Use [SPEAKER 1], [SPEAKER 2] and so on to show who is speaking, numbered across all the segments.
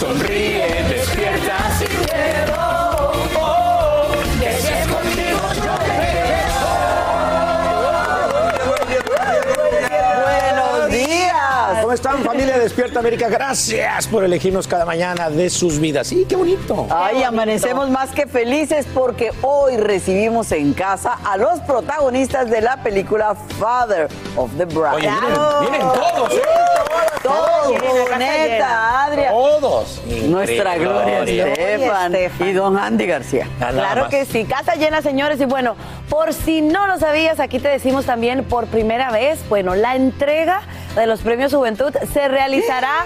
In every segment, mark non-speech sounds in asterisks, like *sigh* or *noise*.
[SPEAKER 1] Sonríe,
[SPEAKER 2] ¿Cómo están familia de Despierta América? Gracias por elegirnos cada mañana de sus vidas. Sí, qué bonito.
[SPEAKER 3] Ay, amanecemos más que felices porque hoy recibimos en casa a los protagonistas de la película Father of the Bride.
[SPEAKER 2] Oye, vienen, vienen todos, ¿eh?
[SPEAKER 3] Todos, neta, Adria.
[SPEAKER 2] Todos.
[SPEAKER 3] Nuestra Gloria Estefan
[SPEAKER 4] Estefan.
[SPEAKER 3] y don Andy García.
[SPEAKER 2] Nada
[SPEAKER 4] Claro
[SPEAKER 2] más.
[SPEAKER 4] que sí, casa llena, señores. Y bueno, por si no lo sabías, aquí te decimos también por primera vez, bueno, la entrega de los premios Juventud se realizará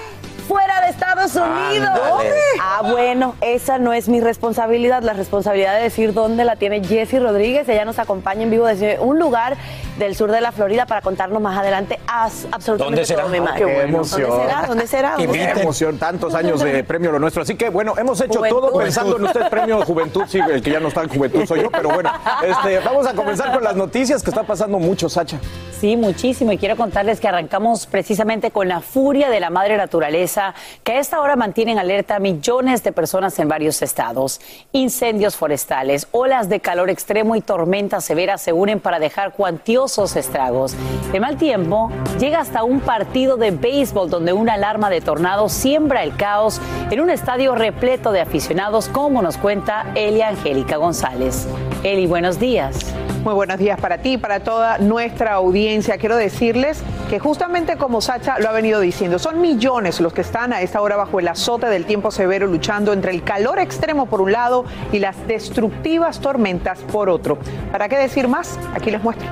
[SPEAKER 4] fuera de Estados Unidos.
[SPEAKER 2] Ándale.
[SPEAKER 4] Ah, bueno, esa no es mi responsabilidad. La responsabilidad de decir dónde la tiene Jessie Rodríguez. Ella nos acompaña en vivo desde un lugar del sur de la Florida para contarnos más adelante absolutamente
[SPEAKER 2] ¿Dónde será?
[SPEAKER 4] todo, mi
[SPEAKER 2] Ah, qué
[SPEAKER 4] ¿Dónde
[SPEAKER 2] emoción.
[SPEAKER 4] será? ¿Dónde será? ¿Dónde será?
[SPEAKER 2] inviten.
[SPEAKER 5] emoción, tantos años de premio lo nuestro. Así que bueno, hemos hecho
[SPEAKER 4] Juventud.
[SPEAKER 5] todo pensando en usted, premio Juventud. Sí, el que ya no está en Juventud soy yo, pero bueno, este, vamos a comenzar con las noticias que está pasando mucho, Sacha.
[SPEAKER 4] Sí, muchísimo. Y quiero contarles que arrancamos precisamente con la furia de la madre naturaleza, que a esta hora mantiene en alerta a millones de personas en varios estados. Incendios forestales, olas de calor extremo y tormentas severas se unen para dejar cuantiosos estragos. El mal tiempo llega hasta un partido de béisbol donde una alarma de tornado siembra el caos en un estadio repleto de aficionados, como nos cuenta Elia Angélica González. Eli, buenos días.
[SPEAKER 6] Muy buenos días para ti y para toda nuestra audiencia. Quiero decirles que justamente como Sacha lo ha venido diciendo, son millones los que están a esta hora bajo el azote del tiempo severo luchando entre el calor extremo por un lado y las destructivas tormentas por otro. ¿Para qué decir más? Aquí les muestro.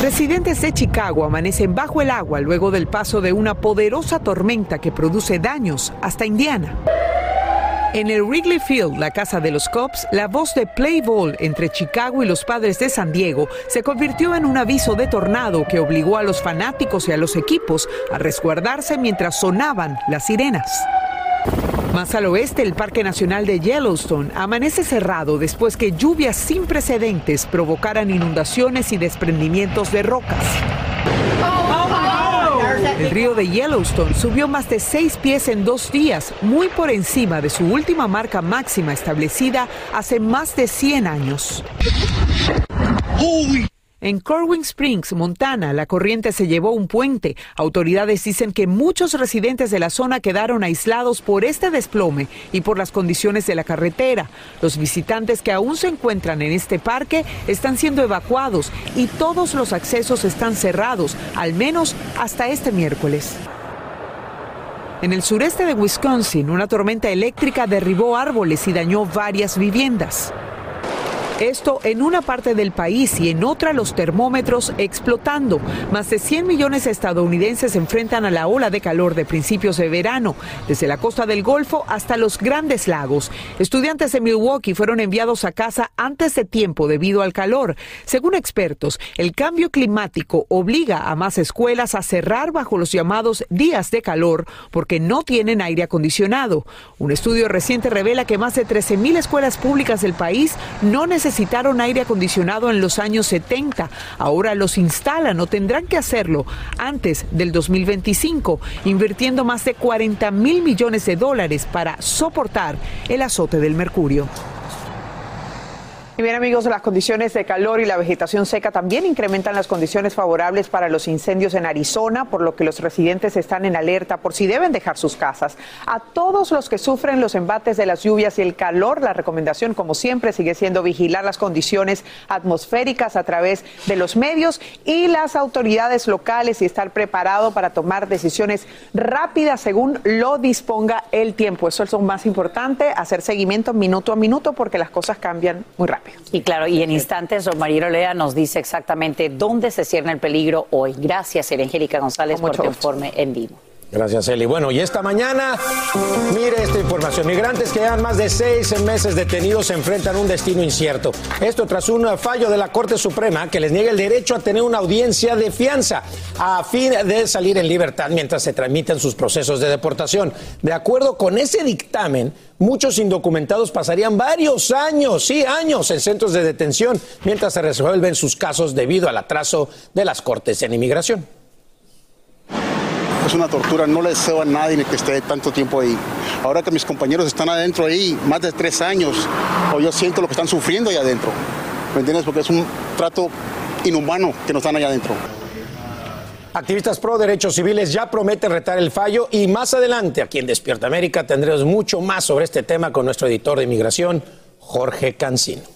[SPEAKER 6] Residentes de Chicago amanecen bajo el agua luego del paso de una poderosa tormenta que produce daños hasta Indiana. En el Wrigley Field, la casa de los Cubs, la voz de play ball entre Chicago y los padres de San Diego se convirtió en un aviso de tornado que obligó a los fanáticos y a los equipos a resguardarse mientras sonaban las sirenas. Más al oeste, el Parque Nacional de Yellowstone amanece cerrado después que lluvias sin precedentes provocaran inundaciones y desprendimientos de rocas. El río de Yellowstone subió más de seis pies en dos días, muy por encima de su última marca máxima establecida hace más de 100 años. En Corwin Springs, Montana, la corriente se llevó un puente. Autoridades dicen que muchos residentes de la zona quedaron aislados por este desplome y por las condiciones de la carretera. Los visitantes que aún se encuentran en este parque están siendo evacuados y todos los accesos están cerrados, al menos hasta este miércoles. En el sureste de Wisconsin, una tormenta eléctrica derribó árboles y dañó varias viviendas. Esto en una parte del país y en otra los termómetros explotando. Más de 100 millones de estadounidenses se enfrentan a la ola de calor de principios de verano, desde la costa del Golfo hasta los grandes lagos. Estudiantes de Milwaukee fueron enviados a casa antes de tiempo debido al calor. Según expertos, el cambio climático obliga a más escuelas a cerrar bajo los llamados días de calor porque no tienen aire acondicionado. Un estudio reciente revela que más de 13 mil escuelas públicas del país no necesitaron aire acondicionado en los años 70. Ahora los instalan o tendrán que hacerlo antes del 2025, invirtiendo más de 40 mil millones de dólares para soportar el azote del mercurio. Y bien amigos, las condiciones de calor y la vegetación seca también incrementan las condiciones favorables para los incendios en Arizona, por lo que los residentes están en alerta por si deben dejar sus casas. A todos los que sufren los embates de las lluvias y el calor, la recomendación como siempre sigue siendo vigilar las condiciones atmosféricas a través de los medios y las autoridades locales y estar preparado para tomar decisiones rápidas según lo disponga el tiempo. Eso es lo más importante, hacer seguimiento minuto a minuto porque las cosas cambian muy rápido.
[SPEAKER 4] Y claro, y en instantes, don María Lea nos dice exactamente dónde se cierne el peligro hoy. Gracias, Angélica González, por tu informe en vivo.
[SPEAKER 2] Gracias, Eli. Bueno, y esta mañana, mire esta información. Migrantes que llevan más de seis meses detenidos se enfrentan a un destino incierto. Esto tras un fallo de la Corte Suprema que les niega el derecho a tener una audiencia de fianza a fin de salir en libertad mientras se tramitan sus procesos de deportación. De acuerdo con ese dictamen, muchos indocumentados pasarían varios años, sí, años en centros de detención mientras se resuelven sus casos debido al atraso de las Cortes en inmigración
[SPEAKER 7] es una tortura, no le deseo a nadie que esté tanto tiempo ahí. Ahora que mis compañeros están adentro ahí, más de tres años, o yo siento lo que están sufriendo ahí adentro. ¿Me entiendes? Porque es un trato inhumano que nos están allá adentro.
[SPEAKER 2] Activistas pro derechos civiles ya prometen retar el fallo y más adelante aquí en Despierta América tendremos mucho más sobre este tema con nuestro editor de inmigración, Jorge Cancino.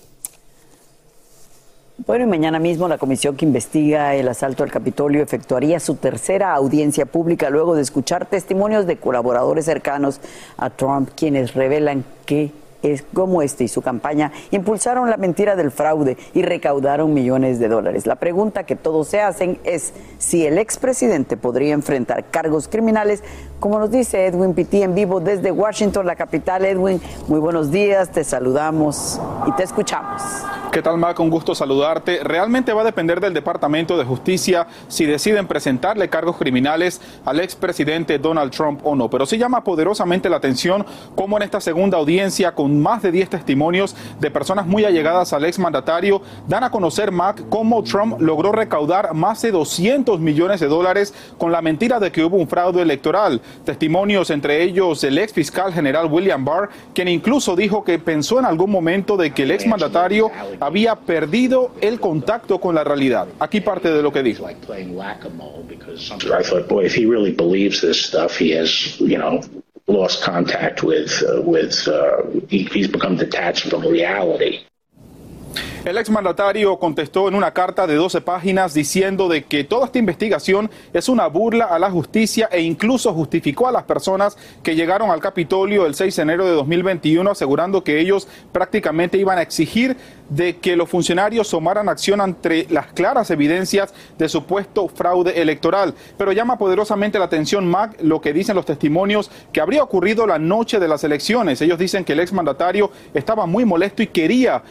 [SPEAKER 3] Bueno, y mañana mismo la comisión que investiga el asalto al Capitolio efectuaría su tercera audiencia pública luego de escuchar testimonios de colaboradores cercanos a Trump, quienes revelan que es como este y su campaña impulsaron la mentira del fraude y recaudaron millones de dólares. La pregunta que todos se hacen es si el expresidente podría enfrentar cargos criminales, como nos dice Edwin Pitti en vivo desde Washington, la capital. Edwin, muy buenos días, te saludamos y te escuchamos.
[SPEAKER 8] ¿Qué tal, Mac? Un gusto saludarte. Realmente va a depender del Departamento de Justicia si deciden presentarle cargos criminales al expresidente Donald Trump o no. Pero sí llama poderosamente la atención cómo en esta segunda audiencia, con más de 10 testimonios de personas muy allegadas al exmandatario, dan a conocer, Mac, cómo Trump logró recaudar más de 200 millones de dólares con la mentira de que hubo un fraude electoral. Testimonios entre ellos el ex fiscal general William Barr, quien incluso dijo que pensó en algún momento de que el exmandatario había perdido el contacto con la realidad. Aquí parte de lo que dijo.
[SPEAKER 9] I thought, boy, if he really believes lost contact with, uh, with, uh, he, he's become detached from reality.
[SPEAKER 8] El exmandatario contestó en una carta de 12 páginas diciendo de que toda esta investigación es una burla a la justicia e incluso justificó a las personas que llegaron al Capitolio el 6 de enero de 2021 asegurando que ellos prácticamente iban a exigir de que los funcionarios tomaran acción ante las claras evidencias de supuesto fraude electoral. Pero llama poderosamente la atención, Mac, lo que dicen los testimonios que habría ocurrido la noche de las elecciones. Ellos dicen que el exmandatario estaba muy molesto y quería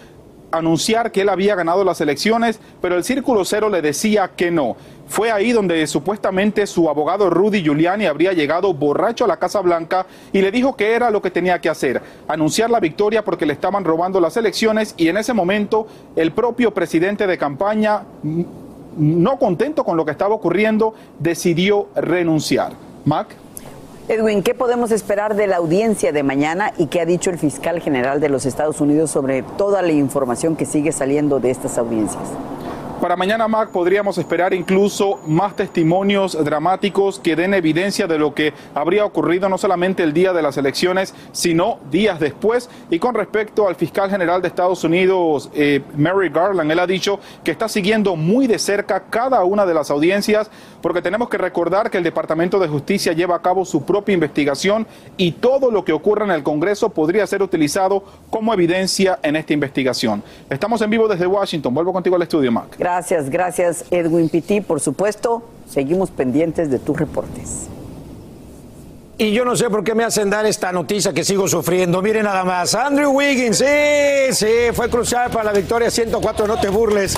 [SPEAKER 8] anunciar que él había ganado las elecciones, pero el Círculo Cero le decía que no. Fue ahí donde supuestamente su abogado Rudy Giuliani habría llegado borracho a la Casa Blanca y le dijo que era lo que tenía que hacer, anunciar la victoria porque le estaban robando las elecciones y en ese momento el propio presidente de campaña, no contento con lo que estaba ocurriendo, decidió renunciar. Mac.
[SPEAKER 3] Edwin, ¿qué podemos esperar de la audiencia de mañana y qué ha dicho el fiscal general de los Estados Unidos sobre toda la información que sigue saliendo de estas audiencias?
[SPEAKER 8] Para mañana, Mac, podríamos esperar incluso más testimonios dramáticos que den evidencia de lo que habría ocurrido no solamente el día de las elecciones, sino días después. Y con respecto al fiscal general de Estados Unidos, eh, Mary Garland, él ha dicho que está siguiendo muy de cerca cada una de las audiencias, porque tenemos que recordar que el Departamento de Justicia lleva a cabo su propia investigación y todo lo que ocurra en el Congreso podría ser utilizado como evidencia en esta investigación. Estamos en vivo desde Washington. Vuelvo contigo al estudio, Mac.
[SPEAKER 3] Gracias Edwin Pitti. Por supuesto, seguimos pendientes de tus reportes.
[SPEAKER 2] Y yo no sé por qué me hacen dar esta noticia que sigo sufriendo. Miren nada más. Andrew Wiggins, sí, sí, fue crucial para la victoria 104, no te burles.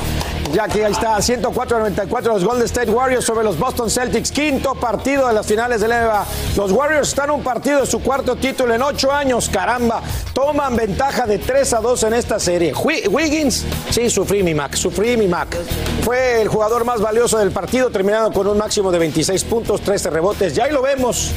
[SPEAKER 2] Ya que ahí está, 104-94 los Golden State Warriors sobre los Boston Celtics. Quinto partido de las finales de la NBA. Los Warriors están un partido de su cuarto título en ocho años. Caramba, toman ventaja de 3 a 2 en esta serie. Wiggins, sí, sufrí mi Mac, sufrí mi Mac. Fue el jugador más valioso del partido, terminado con un máximo de 26 puntos, 13 rebotes. Ya ahí lo vemos,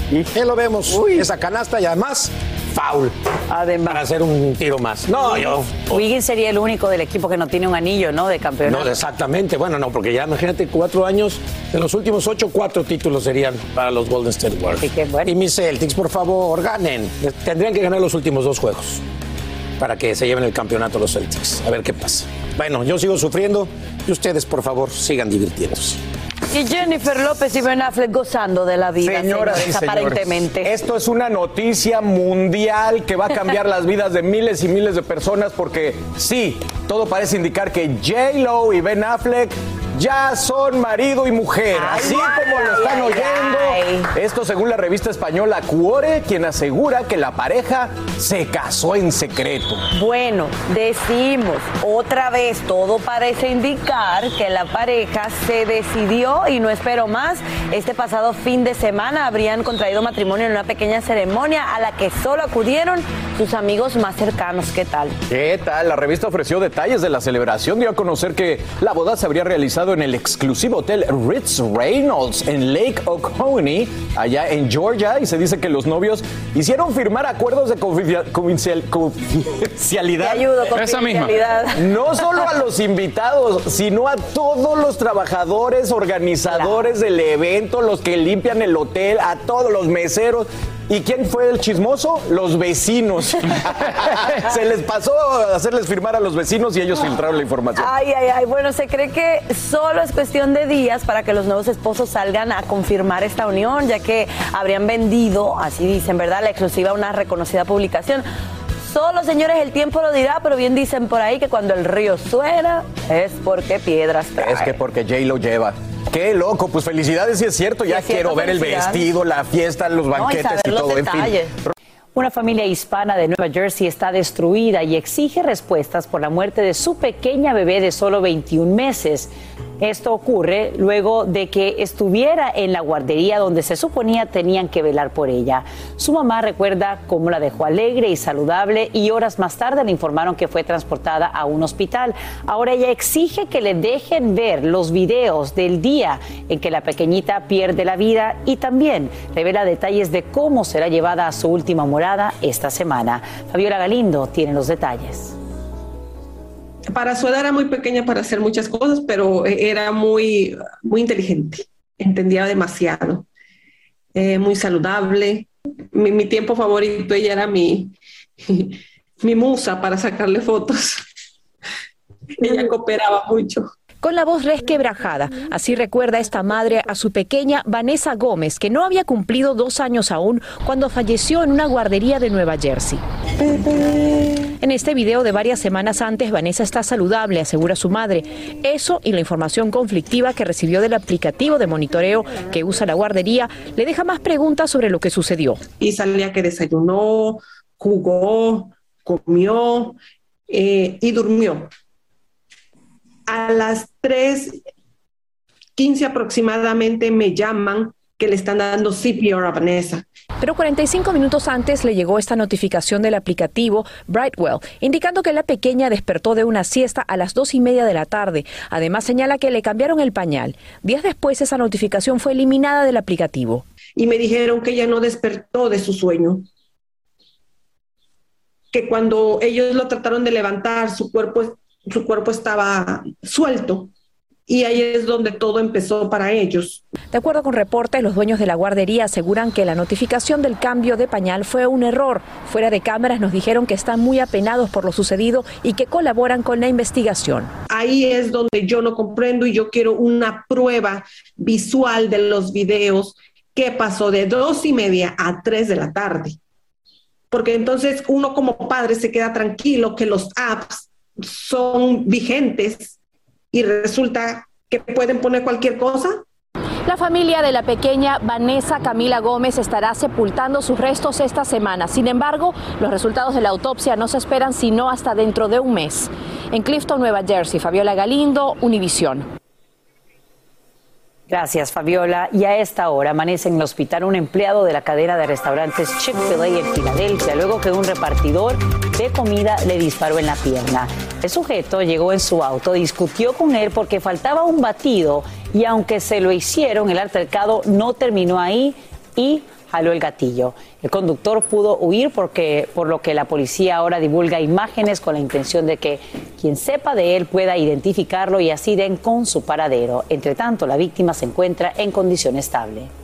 [SPEAKER 2] vemos, esa canasta y además foul.
[SPEAKER 3] Además.
[SPEAKER 2] Para hacer un tiro más. No, yo.
[SPEAKER 4] Wiggins sería el único del equipo que no tiene un anillo, ¿no? De campeonato.
[SPEAKER 2] No, exactamente. Bueno, no, porque ya imagínate, cuatro años, en los últimos ocho, cuatro títulos serían para los Golden State Warriors. Y mis Celtics, por favor, ganen. Tendrían que ganar los últimos dos juegos para que se lleven el campeonato los Celtics. A ver qué pasa. Bueno, yo sigo sufriendo y ustedes, por favor, sigan divirtiéndose.
[SPEAKER 3] Y Jennifer López y Ben Affleck gozando de la vida,
[SPEAKER 10] Señoras y
[SPEAKER 3] señores, aparentemente.
[SPEAKER 10] Esto es una noticia mundial que va a cambiar las vidas de miles y miles de personas porque sí, todo parece indicar que J-Lo y Ben Affleck ya son marido y mujer, así como lo están oyendo. Esto según la revista española Cuore, quien asegura que la pareja se casó en secreto.
[SPEAKER 3] Bueno, decimos otra vez, todo parece indicar que la pareja se decidió y no espero más. Este pasado fin de semana habrían contraído matrimonio en una pequeña ceremonia a la que solo acudieron sus amigos más cercanos. ¿Qué tal?
[SPEAKER 10] ¿Qué tal? La revista ofreció detalles de la celebración. Dio a conocer que la boda se habría realizado en el exclusivo hotel Ritz Reynolds en Lake Oconee, allá en Georgia, y se dice que los novios hicieron firmar acuerdos de confidencial- confidencial- confidencialidad.
[SPEAKER 3] Te ayudo, Esa misma. confidencialidad.
[SPEAKER 10] No solo a los invitados, sino a todos los trabajadores, organizadores del evento, los que limpian el hotel, a todos los meseros. ¿Y quién fue el chismoso? Los vecinos. *laughs* Se les pasó a hacerles firmar a los vecinos y ellos filtraron la información.
[SPEAKER 3] Ay, ay, ay. Bueno, se cree que solo es cuestión de días para que los nuevos esposos salgan a confirmar esta unión, ya que habrían vendido, así dicen, ¿verdad?, la exclusiva a una reconocida publicación. Solo, señores, el tiempo lo dirá, pero bien dicen por ahí que cuando el río suena es porque piedras trae.
[SPEAKER 10] Es que porque Jay lo lleva. Qué loco, pues felicidades si es cierto, ya
[SPEAKER 4] Sí, es cierto,
[SPEAKER 10] quiero ver el vestido, la fiesta, los
[SPEAKER 4] No, y
[SPEAKER 10] banquetes y
[SPEAKER 4] los
[SPEAKER 10] todo, en fin.
[SPEAKER 4] Una familia hispana de Nueva Jersey está destruida y exige respuestas por la muerte de su pequeña bebé de solo 21 meses. Esto ocurre luego de que estuviera en la guardería donde se suponía tenían que velar por ella. Su mamá recuerda cómo la dejó alegre y saludable y horas más tarde le informaron que fue transportada a un hospital. Ahora ella exige que le dejen ver los videos del día en que la pequeñita pierde la vida y también revela detalles de cómo será llevada a su última morada esta semana. Fabiola Galindo tiene los detalles.
[SPEAKER 11] Para su edad era muy pequeña para hacer muchas cosas, pero eh, era muy, muy inteligente, entendía demasiado, eh, muy saludable. Mi, mi tiempo favorito, ella era mi, *laughs* mi musa para sacarle fotos. *laughs* ella cooperaba mucho.
[SPEAKER 12] Con la voz resquebrajada, así recuerda esta madre a su pequeña Vanessa Gómez, que no había cumplido dos años aún cuando falleció en una guardería de Nueva Jersey. En este video de varias semanas antes, Vanessa está saludable, asegura su madre. Eso y la información conflictiva que recibió del aplicativo de monitoreo que usa la guardería le deja más preguntas sobre lo que sucedió.
[SPEAKER 11] Y salía que desayunó, jugó, comió eh, y durmió. A las 3.15 aproximadamente me llaman que le están dando CPR a Vanessa.
[SPEAKER 12] Pero 45 minutos antes le llegó esta notificación del aplicativo Brightwell, indicando que la pequeña despertó de una siesta a las dos y media de la tarde. Además señala que le cambiaron el pañal. Días después esa notificación fue eliminada del aplicativo.
[SPEAKER 11] Y me dijeron que ella no despertó de su sueño. Que cuando ellos lo trataron de levantar, su cuerpo, su cuerpo estaba suelto. Y ahí es donde todo empezó para ellos.
[SPEAKER 12] De acuerdo con reportes, los dueños de la guardería aseguran que la notificación del cambio de pañal fue un error. Fuera de cámaras nos dijeron que están muy apenados por lo sucedido y que colaboran con la investigación.
[SPEAKER 11] Ahí es donde yo no comprendo y yo quiero una prueba visual de los videos que pasó de dos y media a tres de la tarde. Porque entonces uno como padre se queda tranquilo que los apps son vigentes y resulta que pueden poner cualquier cosa.
[SPEAKER 12] La familia de la pequeña Vanessa Camila Gómez estará sepultando sus restos esta semana. Sin embargo, los resultados de la autopsia no se esperan sino hasta dentro de un mes. En Clifton, Nueva Jersey, Fabiola Galindo, Univisión.
[SPEAKER 4] Gracias, Fabiola. Y a esta hora amanece en el hospital un empleado de la cadena de restaurantes Chick-fil-A en Filadelfia, luego que un repartidor de comida le disparó en la pierna. El sujeto llegó en su auto, discutió con él porque faltaba un batido y aunque se lo hicieron, el altercado no terminó ahí y jaló el gatillo. El conductor pudo huir porque, por lo que la policía ahora divulga imágenes con la intención de que quien sepa de él pueda identificarlo y así den con su paradero. Entre tanto, la víctima se encuentra en condición estable.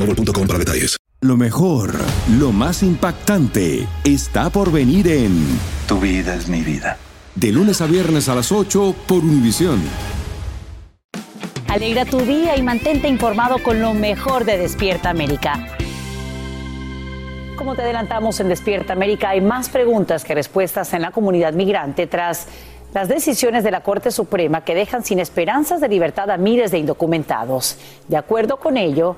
[SPEAKER 13] boostmobile.com para detalles.
[SPEAKER 14] Lo mejor, lo más impactante, está por venir en
[SPEAKER 15] Tu vida es mi vida.
[SPEAKER 14] De lunes a viernes a las 8 por Univisión.
[SPEAKER 4] Alegra tu día y mantente informado con lo mejor de Despierta América. Como te adelantamos en Despierta América, hay más preguntas que respuestas en la comunidad migrante tras las decisiones de la Corte Suprema que dejan sin esperanzas de libertad a miles de indocumentados. De acuerdo con ello,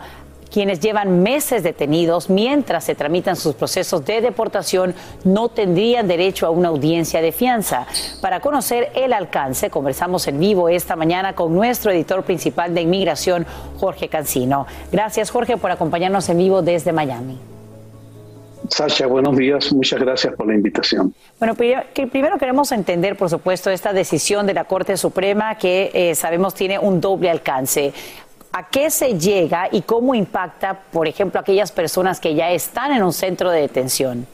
[SPEAKER 4] quienes llevan meses detenidos mientras se tramitan sus procesos de deportación no tendrían derecho a una audiencia de fianza. Para conocer el alcance, conversamos en vivo esta mañana con nuestro editor principal de inmigración, Jorge Cancino. Gracias, Jorge, por acompañarnos en vivo desde Miami.
[SPEAKER 16] Sasha, buenos días. Muchas gracias por la invitación.
[SPEAKER 4] Bueno, primero queremos entender, por supuesto, esta decisión de la Corte Suprema que eh, sabemos tiene un doble alcance. ¿A qué se llega y cómo impacta, por ejemplo, a aquellas personas que ya están en un centro de detención?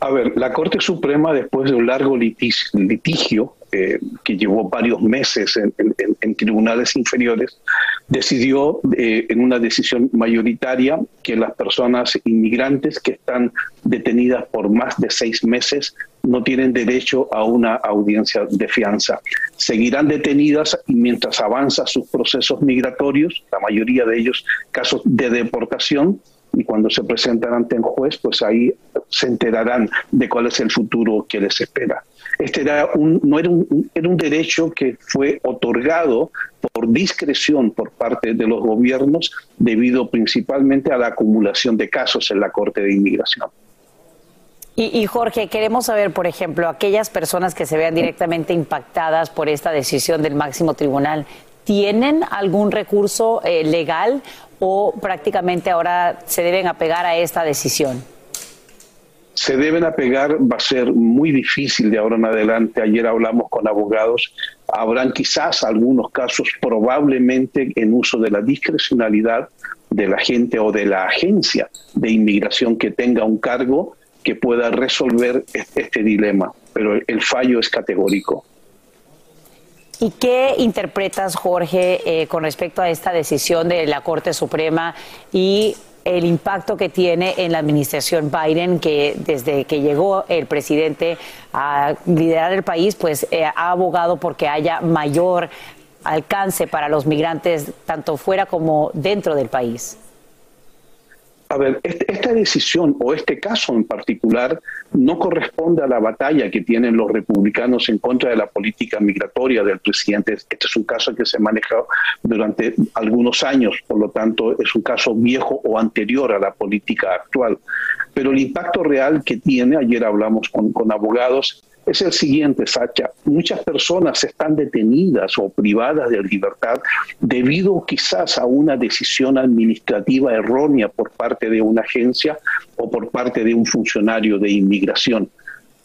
[SPEAKER 16] A ver, la Corte Suprema, después de un largo litigio, eh, que llevó varios meses en, tribunales inferiores, decidió eh, en una decisión mayoritaria que las personas inmigrantes que están detenidas por más de seis meses no tienen derecho a una audiencia de fianza. Seguirán detenidas mientras avanza sus procesos migratorios, la mayoría de ellos casos de deportación, y cuando se presentan ante un juez, pues ahí se enterarán de cuál es el futuro que les espera. Este era un, no era un, era un derecho que fue otorgado por discreción por parte de los gobiernos debido principalmente a la acumulación de casos en la Corte de Inmigración.
[SPEAKER 4] Y, Jorge, queremos saber, por ejemplo, aquellas personas que se vean directamente impactadas por esta decisión del máximo tribunal, ¿tienen algún recurso eh, legal o prácticamente ahora se deben apegar a esta decisión?
[SPEAKER 16] se deben apegar, va a ser muy difícil de ahora en adelante. Ayer hablamos con abogados, habrán quizás algunos casos probablemente en uso de la discrecionalidad de la gente o de la agencia de inmigración que tenga un cargo que pueda resolver este, dilema, pero el fallo es categórico.
[SPEAKER 4] ¿Y qué interpretas, Jorge, eh, con respecto a esta decisión de la Corte Suprema y el impacto que tiene en la administración Biden, que desde que llegó el presidente a liderar el país, pues eh, ha abogado porque haya mayor alcance para los migrantes, tanto fuera como dentro del país?
[SPEAKER 16] A ver, este, esta decisión o este caso en particular no corresponde a la batalla que tienen los republicanos en contra de la política migratoria del presidente. Este es un caso que se ha manejado durante algunos años, por lo tanto es un caso viejo o anterior a la política actual. Pero el impacto real que tiene, ayer hablamos con, con abogados, es el siguiente, Sacha. Muchas personas están detenidas o privadas de libertad debido quizás a una decisión administrativa errónea por parte de una agencia o por parte de un funcionario de inmigración.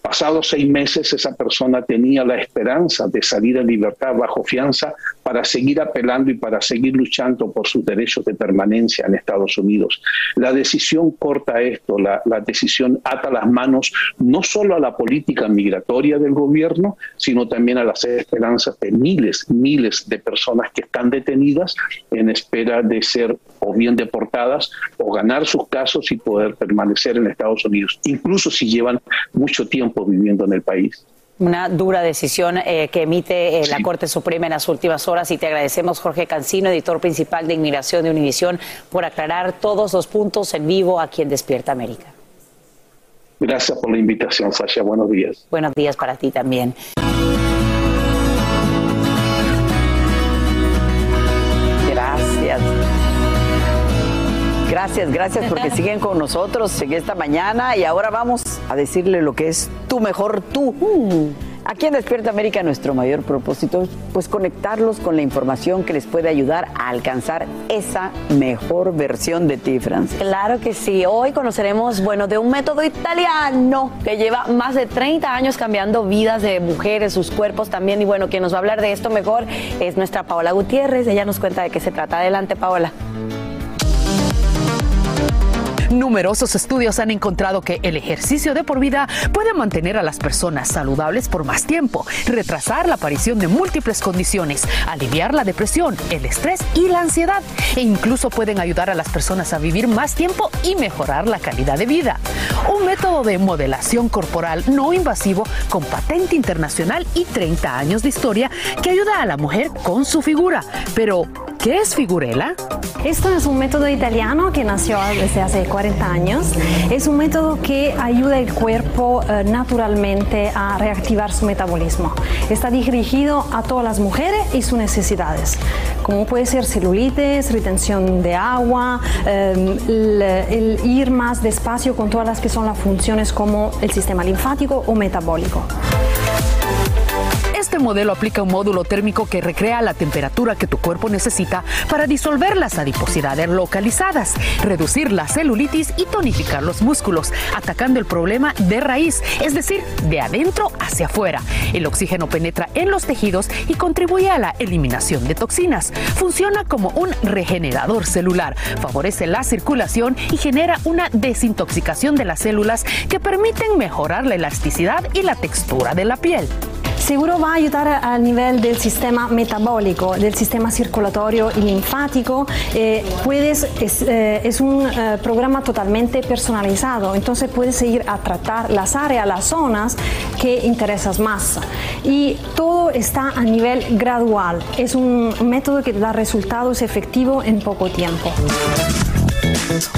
[SPEAKER 16] Pasados seis meses, esa persona tenía la esperanza de salir en libertad bajo fianza para seguir apelando y para seguir luchando por sus derechos de permanencia en Estados Unidos. La decisión corta esto, la, decisión ata las manos no solo a la política migratoria del gobierno, sino también a las esperanzas de miles, miles de personas que están detenidas en espera de ser o bien deportadas o ganar sus casos y poder permanecer en Estados Unidos, incluso si llevan mucho tiempo viviendo en el país.
[SPEAKER 4] Una dura decisión eh, que emite eh, la Corte Suprema en las últimas horas y te agradecemos, Jorge Cancino, editor principal de Inmigración de Univisión, por aclarar todos los puntos en vivo aquí en Despierta América.
[SPEAKER 16] Gracias por la invitación, Sasha. Buenos días.
[SPEAKER 4] Buenos días para ti también.
[SPEAKER 3] Gracias, gracias porque *laughs* siguen con nosotros en esta mañana y ahora vamos a decirle lo que es tu mejor tú. Aquí en Despierta América nuestro mayor propósito es pues conectarlos con la información que les puede ayudar a alcanzar esa mejor versión de ti, Francis.
[SPEAKER 17] Claro que sí. Hoy conoceremos, bueno, de un método italiano que lleva más de 30 años cambiando vidas de mujeres, sus cuerpos también. Y bueno, quien nos va a hablar de esto mejor es nuestra Paola Gutiérrez. Ella nos cuenta de qué se trata. Adelante, Paola.
[SPEAKER 18] Numerosos estudios han encontrado que el ejercicio de por vida puede mantener a las personas saludables por más tiempo, retrasar la aparición de múltiples condiciones, aliviar la depresión, el estrés y la ansiedad, e incluso pueden ayudar a las personas a vivir más tiempo y mejorar la calidad de vida. Un método de modelación corporal no invasivo con patente internacional y 30 años de historia que ayuda a la mujer con su figura. Pero, ¿qué es figurela?
[SPEAKER 19] Esto es un método italiano que nació desde hace 40 años. Es un método que ayuda al cuerpo eh, naturalmente a reactivar su metabolismo. Está dirigido a todas las mujeres y sus necesidades, como puede ser celulitis, retención de agua, eh, el, el ir más despacio con todas las que son las funciones como el sistema linfático o metabólico.
[SPEAKER 18] Este modelo aplica un módulo térmico que recrea la temperatura que tu cuerpo necesita para disolver las adiposidades localizadas, reducir la celulitis y tonificar los músculos, atacando el problema de raíz, es decir, de adentro hacia afuera. El oxígeno penetra en los tejidos y contribuye a la eliminación de toxinas. Funciona como un regenerador celular, favorece la circulación y genera una desintoxicación de las células que permiten mejorar la elasticidad y la textura de la piel.
[SPEAKER 19] Seguro va a ayudar al nivel del sistema metabólico, del sistema circulatorio y linfático. Eh, puedes, es, eh, es un eh, programa totalmente personalizado, entonces puedes ir a tratar las áreas, las zonas que interesas más. Y todo está a nivel gradual. Es un método que da resultados efectivos en poco tiempo.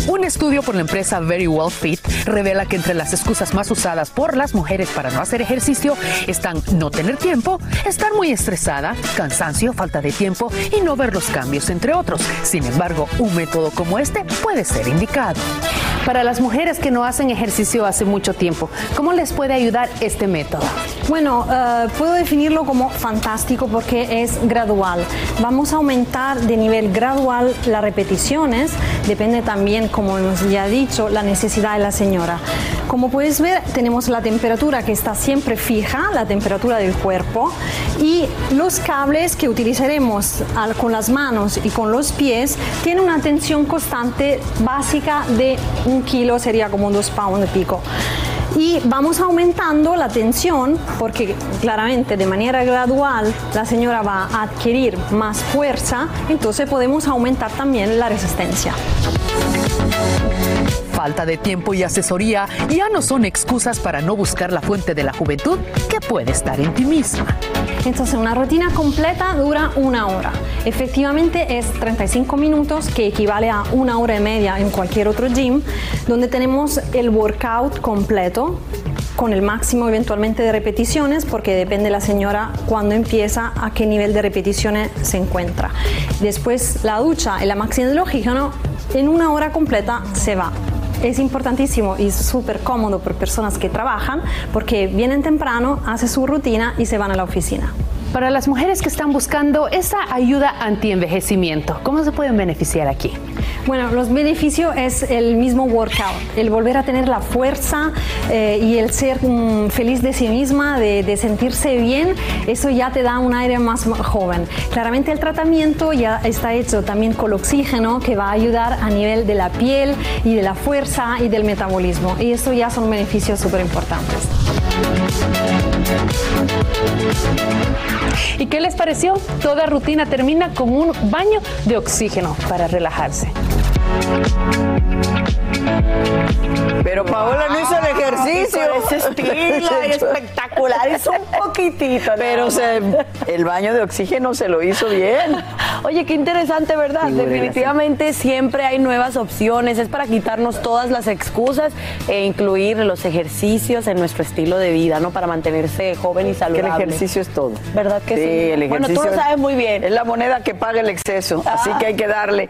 [SPEAKER 18] Un estudio por la empresa Very Well Fit revela que entre las excusas más usadas por las mujeres para no hacer ejercicio están no tener tiempo, estar muy estresada, cansancio, falta de tiempo y no ver los cambios, entre otros. Sin embargo, un método como este puede ser indicado.
[SPEAKER 17] Para las mujeres que no hacen ejercicio hace mucho tiempo, ¿cómo les puede ayudar este método?
[SPEAKER 19] Bueno, eh, puedo definirlo como fantástico porque es gradual. Vamos a aumentar de nivel gradual las repeticiones, depende también, como hemos ya dicho, la necesidad de la señora. Como puedes ver, tenemos la temperatura que está siempre fija, la temperatura del cuerpo, y los cables que utilizaremos al- con las manos y con los pies tienen una tensión constante básica de un kilo, sería como dos pounds de pico. Y vamos aumentando la tensión porque claramente de manera gradual la señora va a adquirir más fuerza, entonces podemos aumentar también la resistencia.
[SPEAKER 18] Falta de tiempo y asesoría ya no son excusas para no buscar la fuente de la juventud que puede estar en ti misma.
[SPEAKER 19] Entonces una rutina completa dura una hora. Efectivamente es 35 minutos que equivale a una hora y media en cualquier otro gym donde tenemos el workout completo con el máximo eventualmente de repeticiones porque depende la señora cuando empieza a qué nivel de repeticiones se encuentra. Después la ducha y la máxima del oxígeno en una hora completa se va. Es importantísimo y súper cómodo por personas que trabajan porque vienen temprano, hacen su rutina y se van a la oficina.
[SPEAKER 17] Para las mujeres que están buscando esa ayuda anti-envejecimiento, ¿cómo se pueden beneficiar aquí?
[SPEAKER 19] Bueno, los beneficios es el mismo workout, el volver a tener la fuerza eh, y el ser mm, feliz de sí misma, de, de sentirse bien, eso ya te da un aire más joven. Claramente el tratamiento ya está hecho también con oxígeno que va a ayudar a nivel de la piel y de la fuerza y del metabolismo y eso ya son beneficios súper importantes.
[SPEAKER 17] ¿Y qué les pareció? Toda rutina termina con un baño de oxígeno para relajarse.
[SPEAKER 3] Pero Paola no hizo el ejercicio.
[SPEAKER 17] Con ese estilo *laughs* y espectacular, es un poquitito.
[SPEAKER 3] Pero se- el baño de oxígeno se lo hizo bien.
[SPEAKER 17] Oye, qué interesante, ¿verdad? Definitivamente siempre hay nuevas opciones. Es para quitarnos todas las excusas e incluir los ejercicios en nuestro estilo de vida, ¿no? Para mantenerse joven y
[SPEAKER 3] Que
[SPEAKER 17] saludable.
[SPEAKER 3] el ejercicio es todo.
[SPEAKER 17] ¿Verdad que sí?
[SPEAKER 3] el ejercicio.
[SPEAKER 17] Bueno, tú lo sabes muy bien.
[SPEAKER 3] Es la moneda que paga el exceso, así que hay que darle.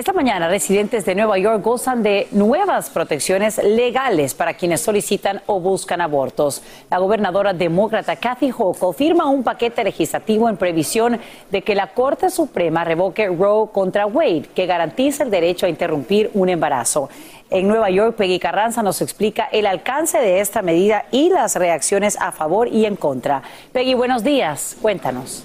[SPEAKER 4] Esta mañana, residentes de Nueva York gozan de nuevas protecciones legales para quienes solicitan o buscan abortos. La gobernadora demócrata Kathy Hochul firma un paquete legislativo en previsión de que la Corte Suprema revoque Roe contra Wade, que garantiza el derecho a interrumpir un embarazo. En Nueva York, Peggy Carranza nos explica el alcance de esta medida y las reacciones a favor y en contra. Peggy, buenos días. Cuéntanos.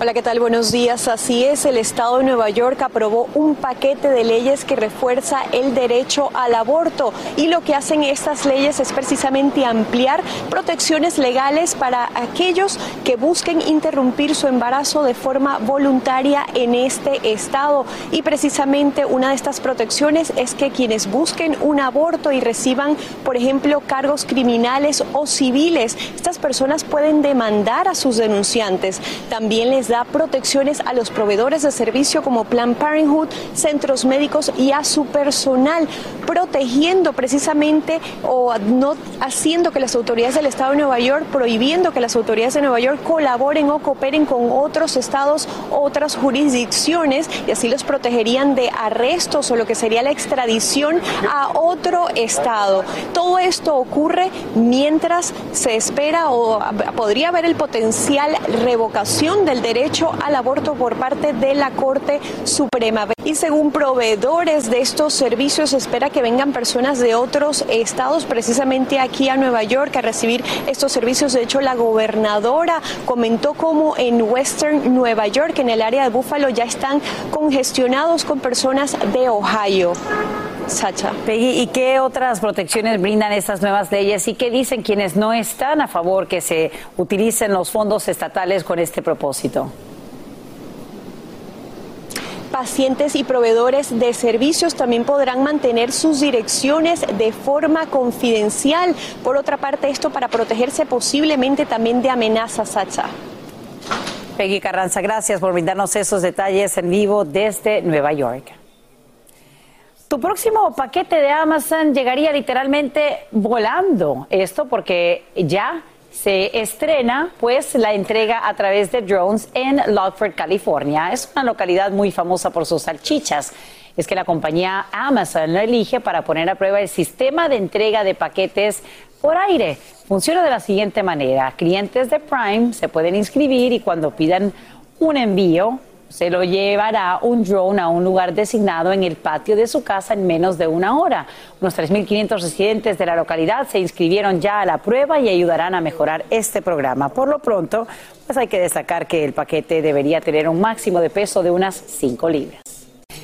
[SPEAKER 20] Hola, ¿qué tal? Buenos días. Así es, el Estado de Nueva York aprobó un paquete de leyes que refuerza el derecho al aborto y lo que hacen estas leyes es precisamente ampliar protecciones legales para aquellos que busquen interrumpir su embarazo de forma voluntaria en este estado. Y precisamente una de estas protecciones es que quienes busquen un aborto y reciban, por ejemplo, cargos criminales o civiles, estas personas pueden demandar a sus denunciantes. También les da protecciones a los proveedores de servicio como Planned Parenthood, centros médicos y a su personal, protegiendo precisamente o no haciendo que las autoridades del Estado de Nueva York, prohibiendo que las autoridades de Nueva York colaboren o cooperen con otros estados, otras jurisdicciones y así los protegerían de arrestos o lo que sería la extradición a otro estado. Todo esto ocurre mientras se espera o podría haber el potencial revocación del derecho derecho al aborto por parte de la Corte Suprema. Y según proveedores de estos servicios, se espera que vengan personas de otros estados, precisamente aquí a Nueva York, a recibir estos servicios. De hecho, la gobernadora comentó cómo en Western Nueva York, en el área de Buffalo, ya están congestionados con personas de Ohio. Sacha.
[SPEAKER 4] Peggy, ¿y qué otras protecciones brindan estas nuevas leyes y qué dicen quienes no están a favor que se utilicen los fondos estatales con este propósito?
[SPEAKER 20] Pacientes y proveedores de servicios también podrán mantener sus direcciones de forma confidencial. Por otra parte, esto para protegerse posiblemente también de amenazas, Sacha.
[SPEAKER 4] Peggy Carranza, gracias por brindarnos esos detalles en vivo desde Nueva York. Tu próximo paquete de Amazon llegaría literalmente volando. Esto porque ya se estrena pues la entrega a través de drones en Lockford, California. Es una localidad muy famosa por sus salchichas. Es que la compañía Amazon lo elige para poner a prueba el sistema de entrega de paquetes por aire. Funciona de la siguiente manera. Clientes de Prime se pueden inscribir y cuando pidan un envío, se lo llevará un drone a un lugar designado en el patio de su casa en menos de una hora. Unos 3.500 residentes de la localidad se inscribieron ya a la prueba y ayudarán a mejorar este programa. Por lo pronto, pues hay que destacar que el paquete debería tener un máximo de peso de unas 5 libras.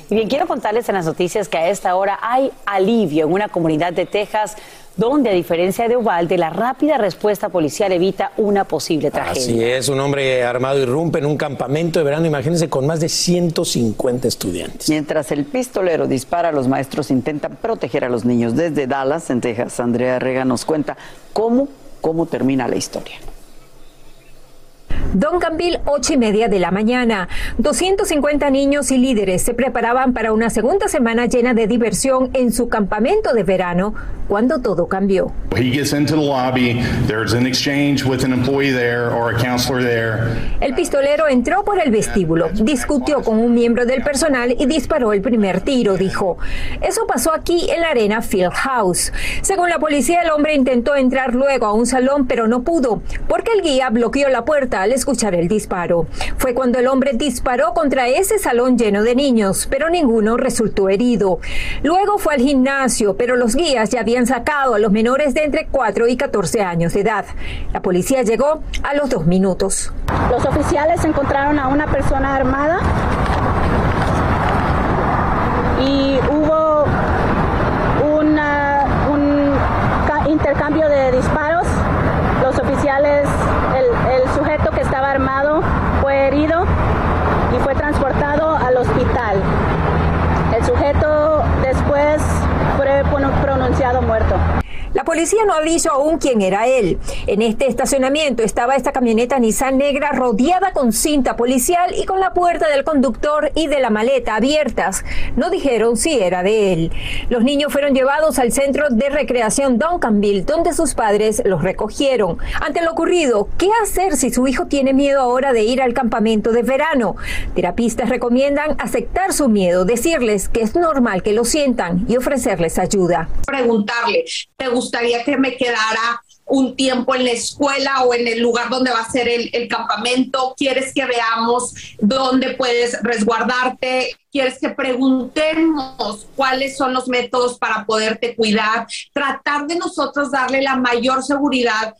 [SPEAKER 4] Y bien, quiero contarles en las noticias que a esta hora hay alivio en una comunidad de Texas donde, a diferencia de Uvalde, la rápida respuesta policial evita una posible tragedia.
[SPEAKER 2] Así es, un hombre armado irrumpe en un campamento de verano, imagínense, con más de 150 estudiantes.
[SPEAKER 3] Mientras el pistolero dispara, los maestros intentan proteger a los niños. Desde Dallas, en Texas, Andrea Rega nos cuenta cómo, cómo termina la historia.
[SPEAKER 21] Duncanville, ocho y media de la mañana. 250 niños y líderes se preparaban para una segunda semana llena de diversión en su campamento de verano cuando todo cambió. El pistolero entró por el vestíbulo, discutió con un miembro del personal y disparó el primer tiro, dijo. Eso pasó aquí en la arena Field House. Según la policía, el hombre intentó entrar luego a un salón, pero no pudo, porque el guía bloqueó la puerta al escuchar el disparo. Fue cuando el hombre disparó contra ese salón lleno de niños, pero ninguno resultó herido. Luego fue al gimnasio, pero los guías ya habían sacado a los menores de entre 4 y 14 años de edad. La policía llegó a los dos minutos.
[SPEAKER 22] Los oficiales encontraron a una persona armada y hubo una- un ca- intercambio de disparos. Los oficiales, el, el sujeto que estaba armado fue herido y fue transportado al hospital. Muerto.
[SPEAKER 21] Policía no dicho aún quién era él. En este estacionamiento estaba esta camioneta Nissan negra rodeada con cinta policial y con la puerta del conductor y de la maleta abiertas. No dijeron si era de él. Los niños fueron llevados al centro de recreación Duncanville, donde sus padres los recogieron. Ante lo ocurrido, ¿qué hacer si su hijo tiene miedo ahora de ir al campamento de verano? Terapistas recomiendan aceptar su miedo, decirles que es normal que lo sientan y ofrecerles ayuda.
[SPEAKER 23] Preguntarle, ¿te gustaría que me quedara un tiempo en la escuela o en el lugar donde va a ser el, el, campamento, quieres que veamos dónde puedes resguardarte, quieres que preguntemos cuáles son los métodos para poderte cuidar, tratar de nosotros darle la mayor seguridad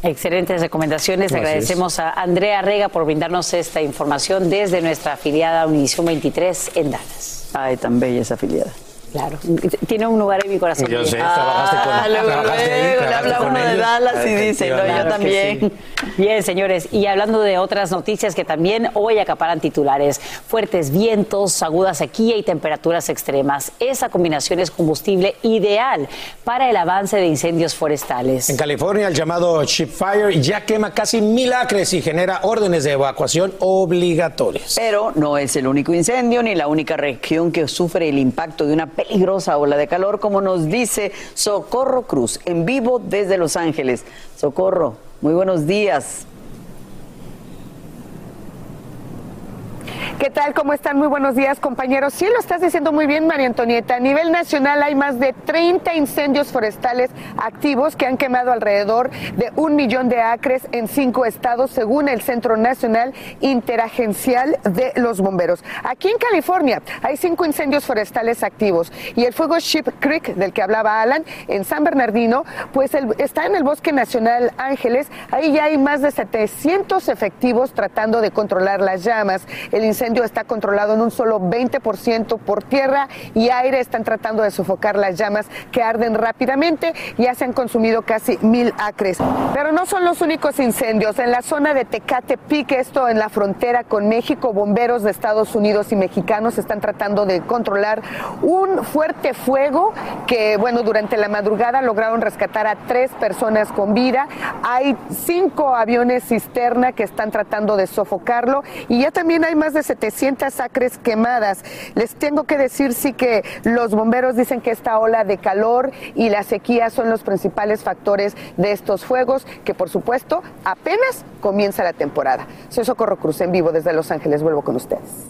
[SPEAKER 4] Excelentes recomendaciones.
[SPEAKER 24] Gracias.
[SPEAKER 4] Agradecemos a Andrea Rega por brindarnos esta información desde nuestra afiliada Univisión 23 en Dallas.
[SPEAKER 3] Ay, tan bella esa afiliada.
[SPEAKER 4] Claro, tiene un lugar en mi corazón.
[SPEAKER 2] Yo sé, trabajaste con-
[SPEAKER 4] Ah,
[SPEAKER 2] trabajaste ahí, trabajaste
[SPEAKER 4] habla
[SPEAKER 2] con
[SPEAKER 4] uno de. Dallas y dice, no, yo
[SPEAKER 2] Claro
[SPEAKER 4] también.
[SPEAKER 2] sí.
[SPEAKER 4] Bien, señores, y hablando de otras noticias que también hoy acaparan titulares, fuertes vientos, aguda sequía y temperaturas extremas. Esa combinación es combustible ideal para el avance de incendios forestales.
[SPEAKER 2] En California, el llamado Chip Fire ya quema casi mil acres y genera órdenes de evacuación obligatorias.
[SPEAKER 3] Pero no es el único incendio ni la única región que sufre el impacto de una peligrosa ola de calor, como nos dice Socorro Cruz, en vivo desde Los Ángeles. Socorro, muy buenos días.
[SPEAKER 25] ¿Qué tal? ¿Cómo están? Muy buenos días, compañeros. Sí, lo estás diciendo muy bien, María Antonieta. A nivel nacional hay más de 30 incendios forestales activos que han quemado alrededor de un millón de acres en cinco estados, según el Centro Nacional Interagencial de los Bomberos. Aquí en California hay cinco incendios forestales activos y el fuego Ship Creek, del que hablaba Alan, en San Bernardino, pues está en el Bosque Nacional Ángeles. Ahí ya hay más de 700 efectivos tratando de controlar las llamas. El incendio está controlado en un solo 20% por tierra y aire. Están tratando de sofocar las llamas que arden rápidamente. Ya se han consumido casi mil acres. Pero no son los únicos incendios. En la zona de Tecate-Pic, esto en la frontera con México, bomberos de Estados Unidos y mexicanos están tratando de controlar un fuerte fuego que, bueno, durante la madrugada lograron rescatar a tres personas con vida. Hay cinco aviones cisterna que están tratando de sofocarlo y ya también hay más de 700 acres quemadas. Les tengo que decir sí que los bomberos dicen que esta ola de calor y la sequía son los principales factores de estos fuegos que por supuesto apenas comienza la temporada. Soy Socorro Cruz en vivo desde Los Ángeles, vuelvo con ustedes.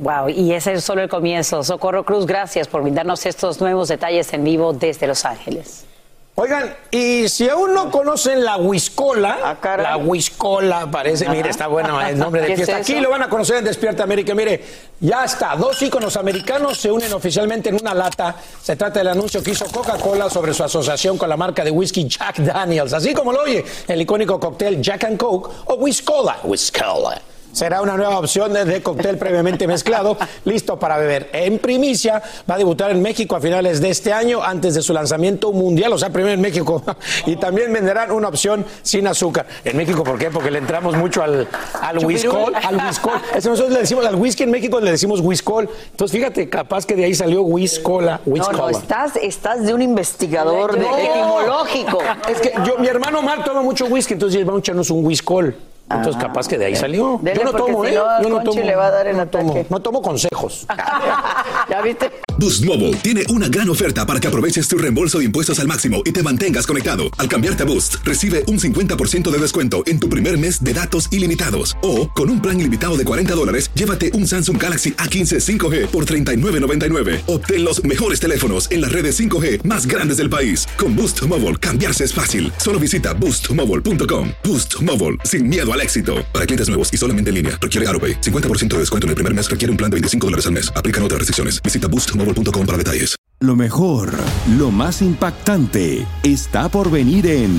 [SPEAKER 4] Wow, y ese es solo el comienzo. Socorro Cruz, gracias por brindarnos estos nuevos detalles en vivo desde Los Ángeles.
[SPEAKER 2] Oigan, y si aún no conocen la Huiscola, la Huiscola parece,
[SPEAKER 4] Ajá.
[SPEAKER 2] mire, está bueno el nombre de *laughs*
[SPEAKER 4] ¿Qué es
[SPEAKER 2] fiesta. Aquí lo van a conocer en Despierta América. Mire, ya está, dos íconos americanos se unen oficialmente en una lata. Se trata del anuncio que hizo Coca-Cola sobre su asociación con la marca de whisky Jack Daniels. Así como lo oye, el icónico cóctel Jack and Coke o Whiskola. Whiskola. Será una nueva opción de, cóctel previamente mezclado, listo para beber. En primicia, va a debutar en México a finales de este año, antes de su lanzamiento mundial, o sea, primero en México. *laughs* Y también venderán una opción sin azúcar. En México, ¿por qué? Porque le entramos mucho al, al whiskol, al whiskol. *laughs* Es que nosotros le decimos al whisky en México, le decimos whiskol. Entonces, fíjate, capaz que de ahí salió whiskola,
[SPEAKER 3] No,
[SPEAKER 2] whiskola.
[SPEAKER 3] no, estás, estás de un investigador de- etimológico.
[SPEAKER 2] Es que yo, mi hermano Mar toma mucho whisky, entonces vamos a echarnos un whiskol. Entonces, capaz que de ahí salió.
[SPEAKER 3] Dele,
[SPEAKER 2] yo no
[SPEAKER 3] porque
[SPEAKER 2] tomo,
[SPEAKER 3] si
[SPEAKER 2] ¿eh?
[SPEAKER 3] no,
[SPEAKER 2] yo no tomo.
[SPEAKER 3] le va a dar el
[SPEAKER 2] no tomo, no tomo consejos. *laughs*
[SPEAKER 3] ¿Ya viste?
[SPEAKER 13] Boost Mobile tiene una gran oferta para que aproveches tu reembolso de impuestos al máximo y te mantengas conectado. Al cambiarte a Boost, recibe un 50% de descuento en tu primer mes de datos ilimitados. O, con un plan ilimitado de 40 dólares, llévate un Samsung Galaxy A15 5G por $39.99. Obtén los mejores teléfonos en las redes 5G más grandes del país. Con Boost Mobile, cambiarse es fácil. Solo visita boostmobile.com. Boost Mobile, sin miedo al éxito. Para clientes nuevos y solamente en línea, requiere AroPay. 50% de descuento en el primer mes requiere un plan de 25 dólares al mes. Aplican otras restricciones. Visita boostmobile.com para detalles.
[SPEAKER 14] Lo mejor, lo más impactante, está por venir en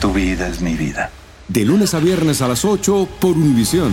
[SPEAKER 26] Tu vida es mi vida.
[SPEAKER 14] De lunes a viernes a las 8 por Univisión.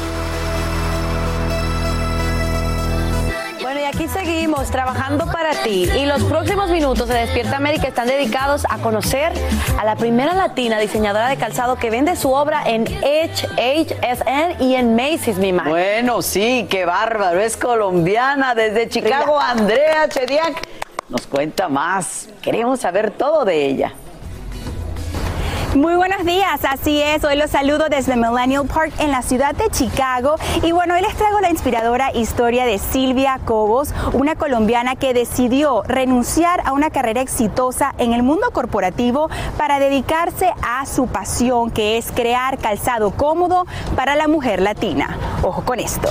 [SPEAKER 17] Y aquí seguimos trabajando para ti y los próximos minutos de Despierta América están dedicados a conocer a la primera latina diseñadora de calzado que vende su obra en HHSN y en Macy's, mi madre.
[SPEAKER 3] Bueno, sí, qué bárbaro, es colombiana desde Chicago, Andrea Chediak nos cuenta más. Queremos saber todo de ella.
[SPEAKER 27] Muy buenos días, así es, hoy los saludo desde Millennial Park en la ciudad de Chicago y bueno, hoy les traigo la inspiradora historia de Silvia Cobos, una colombiana que decidió renunciar a una carrera exitosa en el mundo corporativo para dedicarse a su pasión que es crear calzado cómodo para la mujer latina. Ojo con esto.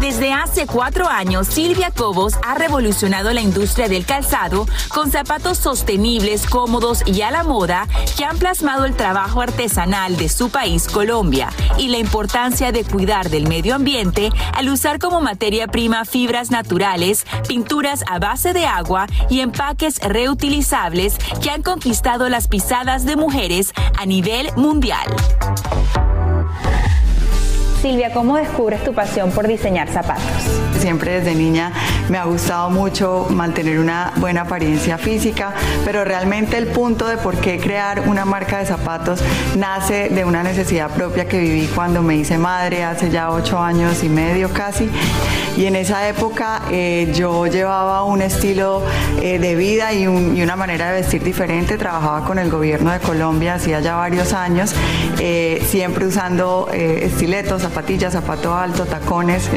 [SPEAKER 28] Desde hace cuatro años, Silvia Cobos ha revolucionado la industria del calzado con zapatos sostenibles, cómodos y a la moda que han plasmado el trabajo artesanal de su país, Colombia, y la importancia de cuidar del medio ambiente al usar como materia prima fibras naturales, pinturas a base de agua y empaques reutilizables que han conquistado las pisadas de mujeres a nivel mundial.
[SPEAKER 27] Silvia, ¿cómo descubres tu pasión por diseñar zapatos?
[SPEAKER 29] Siempre desde niña me ha gustado mucho mantener una buena apariencia física, pero realmente el punto de por qué crear una marca de zapatos nace de una necesidad propia que viví cuando me hice madre hace ya ocho años y medio casi. Y en esa época eh, yo llevaba un estilo eh, de vida y, una manera de vestir diferente. Trabajaba con el gobierno de Colombia hacía ya varios años, eh, siempre usando estiletos, zapatillas, zapato alto, tacones.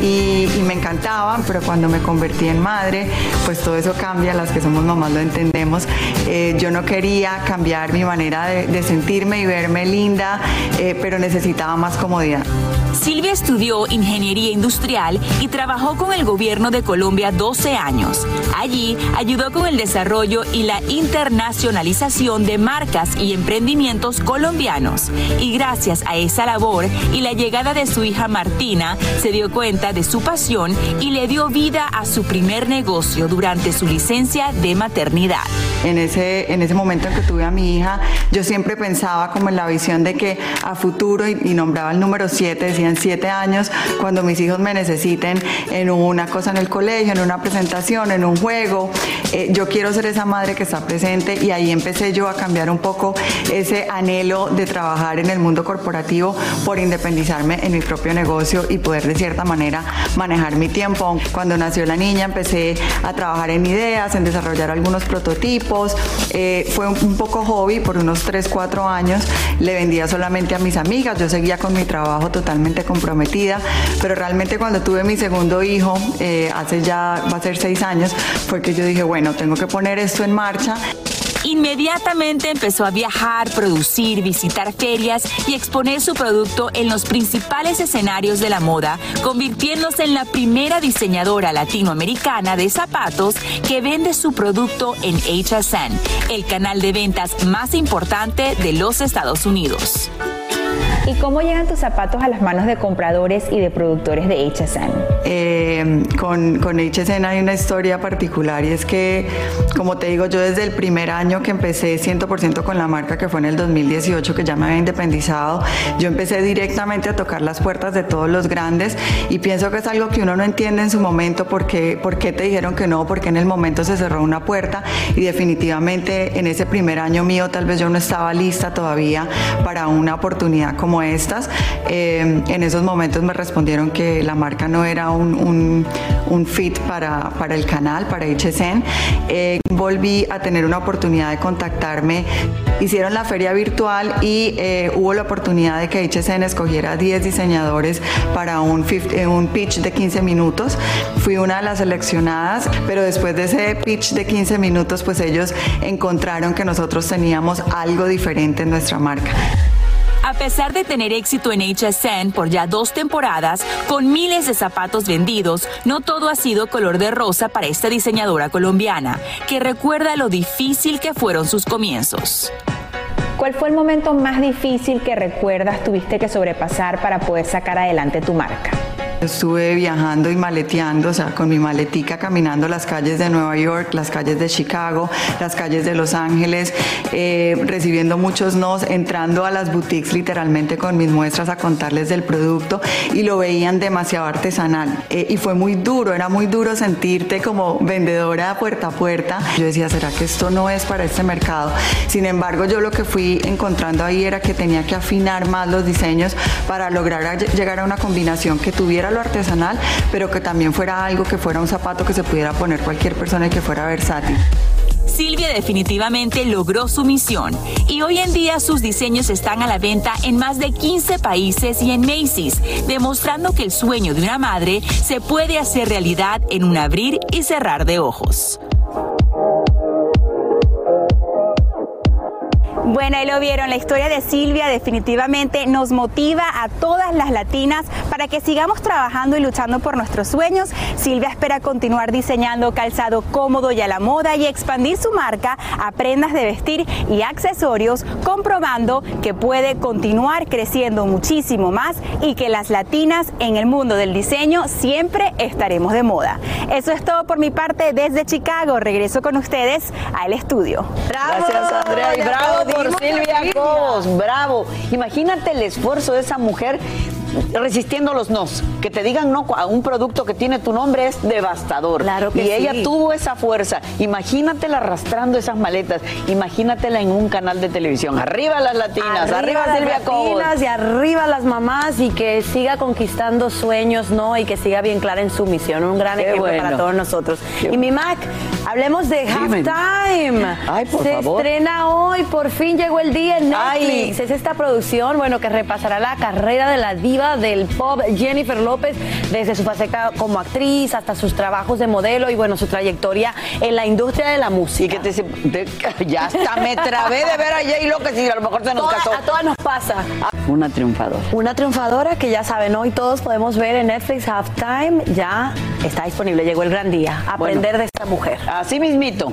[SPEAKER 29] Eh, y, me encantaban, pero cuando me convertí en madre, pues todo eso cambia, las que somos mamás lo entendemos. Eh, yo no quería cambiar mi manera de, sentirme y verme linda, eh, pero necesitaba más comodidad.
[SPEAKER 28] Silvia estudió ingeniería industrial y trabajó con el gobierno de Colombia 12 años. Allí ayudó con el desarrollo y la internacionalización de marcas y emprendimientos colombianos. Y gracias a esa labor y la llegada de su hija Martina, se dio cuenta de su pasión y le dio vida a su primer negocio durante su licencia de maternidad.
[SPEAKER 29] En ese, en ese momento en que tuve a mi hija, yo siempre pensaba como en la visión de que a futuro, y, nombraba el número 7, decía en 7 años, cuando mis hijos me necesiten en una cosa en el colegio, en una presentación, en un juego, eh, yo quiero ser esa madre que está presente y ahí empecé yo a cambiar un poco ese anhelo de trabajar en el mundo corporativo por independizarme en mi propio negocio y poder de cierta manera manejar mi tiempo. Cuando nació la niña empecé a trabajar en ideas, en desarrollar algunos prototipos. Eh, fue un, poco hobby por unos 3, 4 años. Le vendía solamente a mis amigas. Yo seguía con mi trabajo totalmente comprometida. Pero realmente cuando tuve mi segundo hijo, eh, hace ya, va a ser 6 años, fue que yo dije, bueno, tengo que poner esto en marcha.
[SPEAKER 28] Inmediatamente empezó a viajar, producir, visitar ferias y exponer su producto en los principales escenarios de la moda, convirtiéndose en la primera diseñadora latinoamericana de zapatos que vende su producto en HSN, el canal de ventas más importante de los Estados Unidos.
[SPEAKER 27] ¿Y cómo llegan tus zapatos a las manos de compradores y de productores de HSN?
[SPEAKER 29] Eh, con, HSN hay una historia particular y es que, como te digo, yo desde el primer año que empecé 100% con la marca, que fue en el 2018, que ya me había independizado, yo empecé directamente a tocar las puertas de todos los grandes y pienso que es algo que uno no entiende en su momento porque, por qué te dijeron que no, porque en el momento se cerró una puerta y definitivamente en ese primer año mío tal vez yo no estaba lista todavía para una oportunidad como estas. Eh, en esos momentos me respondieron que la marca no era un, un, fit para, para, el canal, para HSN. Eh, volví a tener una oportunidad de contactarme. Hicieron la feria virtual y eh, hubo la oportunidad de que HSN escogiera 10 diseñadores para un, un pitch de 15 minutos. Fui una de las seleccionadas, pero después de ese pitch de 15 minutos, pues ellos encontraron que nosotros teníamos algo diferente en nuestra marca.
[SPEAKER 28] A pesar de tener éxito en HSN por ya dos temporadas, con miles de zapatos vendidos, no todo ha sido color de rosa para esta diseñadora colombiana, que recuerda lo difícil que fueron sus comienzos.
[SPEAKER 27] ¿Cuál fue el momento más difícil que recuerdas tuviste que sobrepasar para poder sacar adelante tu marca?
[SPEAKER 29] Estuve viajando y maleteando, o sea, con mi maletica caminando las calles de Nueva York, las calles de Chicago, las calles de Los Ángeles, eh, recibiendo muchos nos, entrando a las boutiques literalmente con mis muestras a contarles del producto y lo veían demasiado artesanal. Eh, y fue muy duro, era muy duro sentirte como vendedora puerta a puerta. Yo decía, ¿será que esto no es para este mercado? Sin embargo, yo lo que fui encontrando ahí era que tenía que afinar más los diseños para lograr llegar a una combinación que tuviera lo artesanal, pero que también fuera algo que fuera un zapato que se pudiera poner cualquier persona y que fuera versátil.
[SPEAKER 28] Silvia definitivamente logró su misión y hoy en día sus diseños están a la venta en más de 15 países y en Macy's, demostrando que el sueño de una madre se puede hacer realidad en un abrir y cerrar de ojos.
[SPEAKER 27] Bueno, ahí lo vieron, la historia de Silvia definitivamente nos motiva a todas las latinas para que sigamos trabajando y luchando por nuestros sueños. Silvia espera continuar diseñando calzado cómodo y a la moda y expandir su marca a prendas de vestir y accesorios, comprobando que puede continuar creciendo muchísimo más y que las latinas en el mundo del diseño siempre estaremos de moda. Eso es todo por mi parte desde Chicago. Regreso con ustedes al estudio.
[SPEAKER 3] Gracias, Andrea, y bravo por Silvia Cobos, bravo. Imagínate el esfuerzo de esa mujer resistiendo los nos. Que te digan no a un producto que tiene tu nombre es devastador.
[SPEAKER 17] Claro que
[SPEAKER 3] y ella tuvo esa fuerza. Imagínatela arrastrando esas maletas. Imagínatela en un canal de televisión. Arriba las latinas, arriba,
[SPEAKER 17] las
[SPEAKER 3] Silvia Cobos.
[SPEAKER 17] latinas y arriba las mamás y que siga conquistando sueños, ¿no? Y que siga bien clara en su misión. Un gran
[SPEAKER 3] Qué
[SPEAKER 17] ejemplo
[SPEAKER 3] bueno.
[SPEAKER 17] para todos nosotros. Y mi Mac, hablemos de. Halftime.
[SPEAKER 3] Ay, por
[SPEAKER 17] Se
[SPEAKER 3] favor.
[SPEAKER 17] estrena hoy, por fin llegó el día en
[SPEAKER 3] Ay.
[SPEAKER 17] Netflix. Es esta producción, bueno, que repasará la carrera de la diva del pop Jennifer López desde su faceta como actriz hasta sus trabajos de modelo y bueno, su trayectoria en la industria de la música.
[SPEAKER 3] Y que te, te- ya hasta me trabé de ver a J-Lo que si a lo mejor se nos
[SPEAKER 17] Toda-
[SPEAKER 3] casó.
[SPEAKER 17] a todas nos pasa.
[SPEAKER 3] Una triunfadora.
[SPEAKER 17] Una triunfadora que ya saben, hoy todos podemos ver en Netflix Halftime, ya está disponible, llegó el gran día. Aprender de esta mujer.
[SPEAKER 3] Así mismito.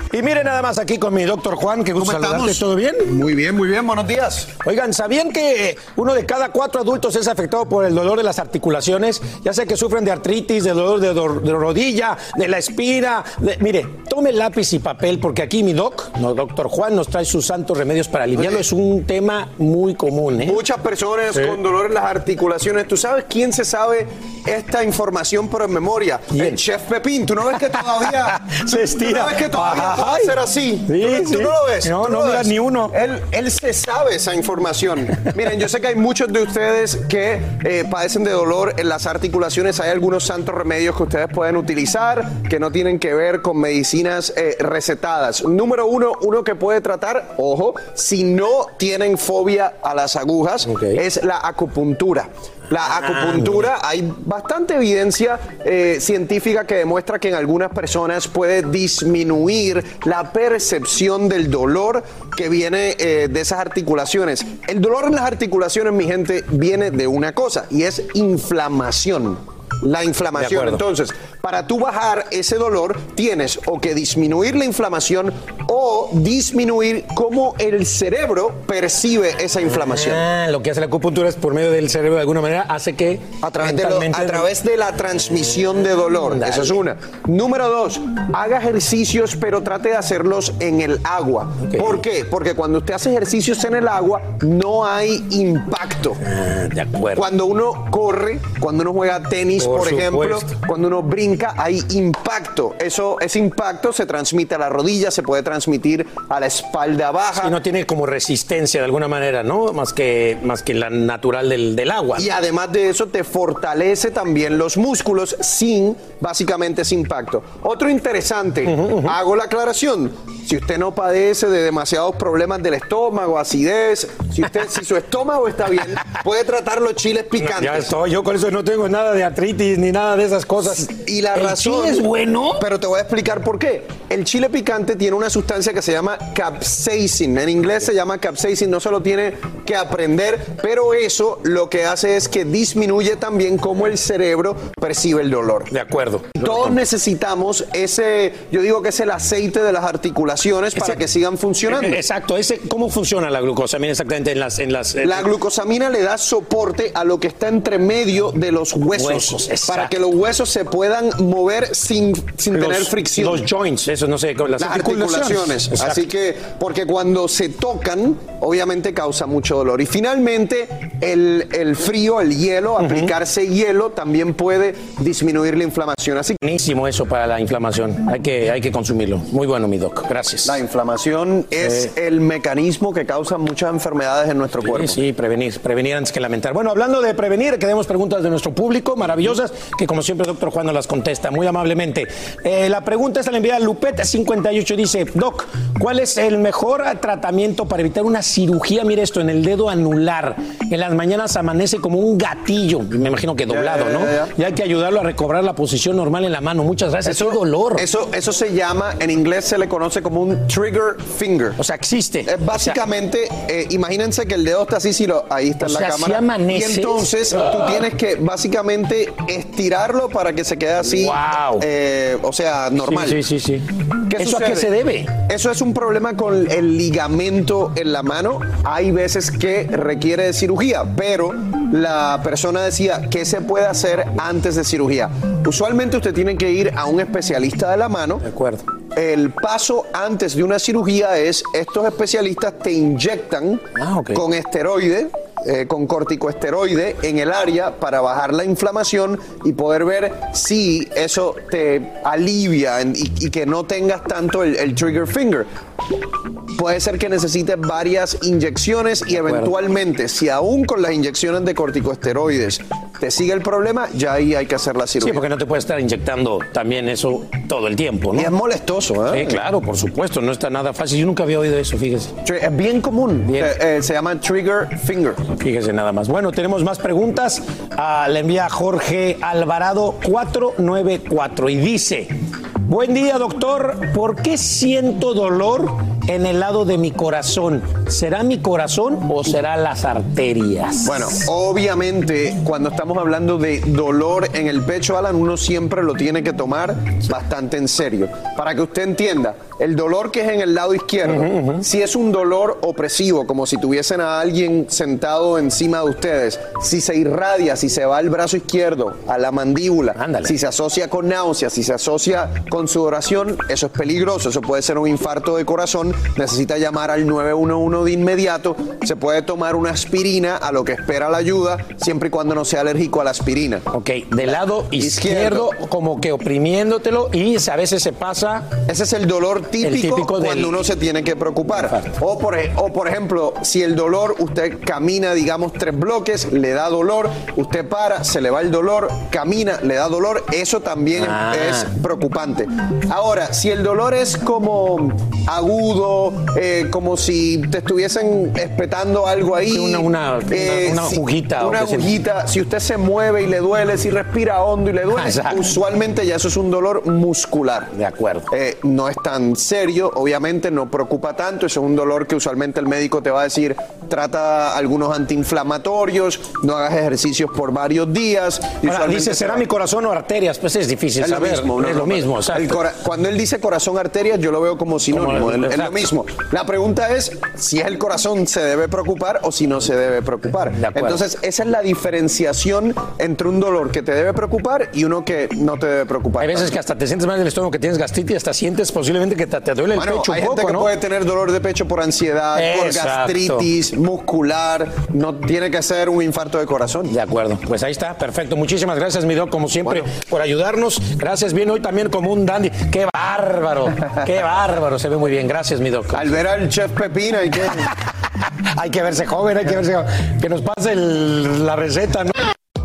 [SPEAKER 2] Y miren nada más aquí con mi doctor Juan, que gusto
[SPEAKER 30] ¿Cómo
[SPEAKER 2] saludarte. ¿Todo bien?
[SPEAKER 30] Muy bien, muy bien. Buenos días.
[SPEAKER 2] Oigan, ¿sabían que uno de cada cuatro adultos es afectado por el dolor de las articulaciones? Ya sea que sufren de artritis, de dolor de, rodilla, de la espina. de- Mire, tome lápiz y papel porque aquí mi doc, no, doctor Juan, nos trae sus santos remedios para aliviarlo. Es un tema muy común, ¿eh?
[SPEAKER 30] Muchas personas
[SPEAKER 2] Sí.
[SPEAKER 30] con dolor en las articulaciones. ¿Tú sabes quién se sabe esta información por memoria? El chef Pepín. ¿Tú no ves que todavía *laughs*
[SPEAKER 2] Se estira.
[SPEAKER 30] ¿Tú no ves que todavía *laughs*
[SPEAKER 2] Ajá.
[SPEAKER 30] puede ser así?
[SPEAKER 2] Sí,
[SPEAKER 30] ¿Tú,
[SPEAKER 2] sí.
[SPEAKER 30] tú no lo ves?
[SPEAKER 2] No,
[SPEAKER 30] ¿Tú
[SPEAKER 2] no
[SPEAKER 30] lo
[SPEAKER 2] mira
[SPEAKER 30] ves?
[SPEAKER 2] ni uno.
[SPEAKER 30] Él, él se sabe esa información. Miren, yo sé que hay muchos de ustedes que eh, padecen de dolor en las articulaciones. Hay algunos santos remedios que ustedes pueden utilizar que no tienen que ver con medicinas eh, recetadas. Número uno, uno que puede tratar, ojo, si no tienen fobia a las agujas, es la acupuntura. La acupuntura, hay bastante evidencia eh, científica que demuestra que en algunas personas puede disminuir la percepción del dolor que viene eh, de esas articulaciones. El dolor en las articulaciones, mi gente, viene de una cosa y es inflamación. La inflamación. Entonces, para tú bajar ese dolor, tienes o que disminuir la inflamación o disminuir cómo el cerebro percibe esa inflamación.
[SPEAKER 2] Ah, lo que hace la acupuntura es por medio del cerebro de alguna manera hace que
[SPEAKER 30] A través, de lo- a través de la transmisión de dolor. Esa es una. Número dos, haga ejercicios, pero trate de hacerlos en el agua. ¿Por qué? Porque cuando usted hace ejercicios en el agua, no hay impacto.
[SPEAKER 2] Ah, de acuerdo.
[SPEAKER 30] Cuando uno corre, cuando uno juega tenis,
[SPEAKER 2] Por
[SPEAKER 30] por, ejemplo, cuando uno brinca, hay impacto. Eso, ese impacto se transmite a la rodilla, se puede transmitir a la espalda baja.
[SPEAKER 2] Sí, no tiene como resistencia de alguna manera, ¿no? Más que, más que la natural del, del agua.
[SPEAKER 30] Y además de eso te fortalece también los músculos sin, básicamente, ese impacto. Otro interesante, hago la aclaración, si usted no padece de demasiados problemas del estómago, acidez, si, usted, si su estómago está bien, puede tratar los chiles picantes.
[SPEAKER 2] Ya estoy, yo con eso no tengo nada de artritis gastritis ni nada de esas cosas.
[SPEAKER 30] Y la
[SPEAKER 2] ¿El
[SPEAKER 30] razón
[SPEAKER 2] chile es bueno?
[SPEAKER 30] Pero te voy a explicar por qué. El chile picante tiene una sustancia que se llama capsaicin. En inglés se llama capsaicin, no se lo tiene que aprender, pero eso lo que hace es que disminuye también cómo el cerebro percibe el dolor.
[SPEAKER 2] De acuerdo.
[SPEAKER 30] Todos necesitamos ese, yo digo que es el aceite de las articulaciones para que sigan funcionando. *laughs*
[SPEAKER 2] Exacto, ese, ¿cómo funciona la glucosamina exactamente en las... En las en-
[SPEAKER 30] La glucosamina le da soporte a lo que está entre medio de los huesos,
[SPEAKER 2] Huesos, exacto.
[SPEAKER 30] para que los huesos se puedan mover sin, sin
[SPEAKER 2] los-
[SPEAKER 30] tener fricción.
[SPEAKER 2] Los joints, eso no sé, las,
[SPEAKER 30] las articulaciones. Así que, porque cuando se tocan, obviamente causa mucho dolor. Y finalmente, el, el frío, el hielo, aplicarse hielo también puede disminuir la inflamación. Así que
[SPEAKER 2] Buenísimo eso para la inflamación. Hay que, hay que consumirlo. Muy bueno, mi doc. Gracias.
[SPEAKER 30] la inflamación es el mecanismo que causa muchas enfermedades en nuestro cuerpo.
[SPEAKER 2] Sí, sí, prevenir, prevenir antes que lamentar. Bueno, hablando de prevenir, que demos preguntas de nuestro público, maravillosas, que como siempre, doctor Juan nos las contesta muy amablemente. Eh, la pregunta es la envía Lupet58, dice, Doc, ¿cuál es el mejor tratamiento para evitar una cirugía? Mire esto, en el dedo anular. En las mañanas amanece como un gatillo, me imagino que doblado, ¿no? Y hay que ayudarlo a recobrar la posición normal en la mano. Muchas gracias. Eso, dolor.
[SPEAKER 30] Eso, eso se llama, en inglés se le conoce como un trigger finger.
[SPEAKER 2] O sea, existe.
[SPEAKER 30] Es básicamente, eh, imagínense que el dedo está así, si lo, ahí está
[SPEAKER 2] O
[SPEAKER 30] en la
[SPEAKER 2] sea,
[SPEAKER 30] cámara.
[SPEAKER 2] si
[SPEAKER 30] Y entonces tú tienes que básicamente estirarlo para que se quede así.
[SPEAKER 2] Wow.
[SPEAKER 30] eh, o sea, normal.
[SPEAKER 2] Sí, sí, sí. sí.
[SPEAKER 30] ¿Qué
[SPEAKER 2] ¿Eso a qué se debe?
[SPEAKER 30] Eso es un problema con el ligamento en la mano. Hay veces que requiere de cirugía, pero la persona decía, ¿qué se puede hacer antes de cirugía? Usualmente usted tiene que ir a un especialista de la mano.
[SPEAKER 2] De acuerdo.
[SPEAKER 30] El paso antes de una cirugía es, estos especialistas te inyectan
[SPEAKER 2] Ah,
[SPEAKER 30] con esteroide, eh, con corticoesteroide en el área para bajar la inflamación y poder ver si eso te alivia y, y que no tengas tanto el, el trigger finger. Puede ser que necesites varias inyecciones y eventualmente, si aún con las inyecciones de corticosteroides te sigue el problema, ya ahí hay que hacer la
[SPEAKER 2] Sí,
[SPEAKER 30] cirugía.
[SPEAKER 2] porque no te puedes estar inyectando también eso todo el tiempo, ¿no?
[SPEAKER 30] Y es molestoso, ¿eh?
[SPEAKER 2] Sí, claro, por supuesto, no está nada fácil. Yo nunca había oído eso, fíjese.
[SPEAKER 30] Es bien común.
[SPEAKER 2] Bien.
[SPEAKER 30] Eh, eh, se llama trigger finger.
[SPEAKER 2] Fíjese nada más. Bueno, tenemos más preguntas. Ah, le envía Jorge Alvarado 494 y dice, buen día doctor, ¿por qué siento dolor en el lado de mi corazón? ¿Será mi corazón o será las arterias?
[SPEAKER 30] Bueno, obviamente cuando estamos hablando de dolor en el pecho, Alan, uno siempre lo tiene que tomar bastante en serio. Para que usted entienda, el dolor que es en el lado izquierdo, si es un dolor opresivo, como si tuviesen a alguien sentado encima de ustedes, si se irradia, si se va al brazo izquierdo, a la mandíbula,
[SPEAKER 2] Ándale.
[SPEAKER 30] si se asocia con náuseas, si se asocia con sudoración, eso es peligroso, eso puede ser un infarto de corazón, necesita llamar al 911 de inmediato, se puede tomar una aspirina a lo que espera la ayuda, siempre y cuando no sea alérgico a la aspirina.
[SPEAKER 2] Ok, del lado izquierdo, como que oprimiéndotelo y a veces se pasa.
[SPEAKER 30] Ese es el dolor típico,
[SPEAKER 2] típico del-
[SPEAKER 30] cuando uno se tiene que preocupar. O por, ej- o por ejemplo, si el dolor, usted camina, digamos, tres bloques, le da dolor, usted para, se le va el dolor, camina, le da dolor, eso también
[SPEAKER 2] Ah.
[SPEAKER 30] es preocupante. Ahora, si el dolor es como agudo, eh, como si te estuviesen espetando algo ahí.
[SPEAKER 2] Una- una- una- una
[SPEAKER 30] si-
[SPEAKER 2] agujita
[SPEAKER 30] Una agujita, si usted se mueve y le duele, si respira hondo y le duele, *laughs*
[SPEAKER 2] Exacto.
[SPEAKER 30] usualmente ya eso es un dolor muscular.
[SPEAKER 2] De acuerdo.
[SPEAKER 30] Eh, no es tan serio, obviamente no preocupa tanto, eso es un dolor que usualmente el médico te va a decir, trata algunos antiinflamatorios, no hagas ejercicios por varios días.
[SPEAKER 2] Ahora, dice, ¿será mi corazón o arterias? Pues es difícil
[SPEAKER 30] es lo mismo, no,
[SPEAKER 2] es lo
[SPEAKER 30] no.
[SPEAKER 2] mismo, exacto.
[SPEAKER 30] cuando él dice corazón arterias, yo lo veo como sinónimo,
[SPEAKER 2] Como el-.
[SPEAKER 30] Mismo. La pregunta es si el corazón se debe preocupar o si no se debe preocupar.
[SPEAKER 2] De.
[SPEAKER 30] Entonces, esa es la diferenciación entre un dolor que te debe preocupar y uno que no te debe preocupar.
[SPEAKER 2] Hay veces que hasta te sientes mal del estómago, que tienes gastritis, hasta sientes posiblemente que te, te duele el
[SPEAKER 30] Bueno,
[SPEAKER 2] pecho
[SPEAKER 30] hay
[SPEAKER 2] un
[SPEAKER 30] gente que
[SPEAKER 2] ¿no?
[SPEAKER 30] puede tener dolor de pecho por ansiedad, por gastritis muscular, no tiene que ser un infarto de corazón.
[SPEAKER 2] De acuerdo, pues ahí está, perfecto. Muchísimas gracias, mi doc, como siempre, por ayudarnos. Gracias, bien hoy también como un dandy. ¡Qué bárbaro! ¡Qué bárbaro! Se ve muy bien. Gracias, mi doc.
[SPEAKER 30] Al ver al chef que *laughs*
[SPEAKER 2] hay que verse joven, hay que verse joven. Que nos pase el- la receta, ¿no?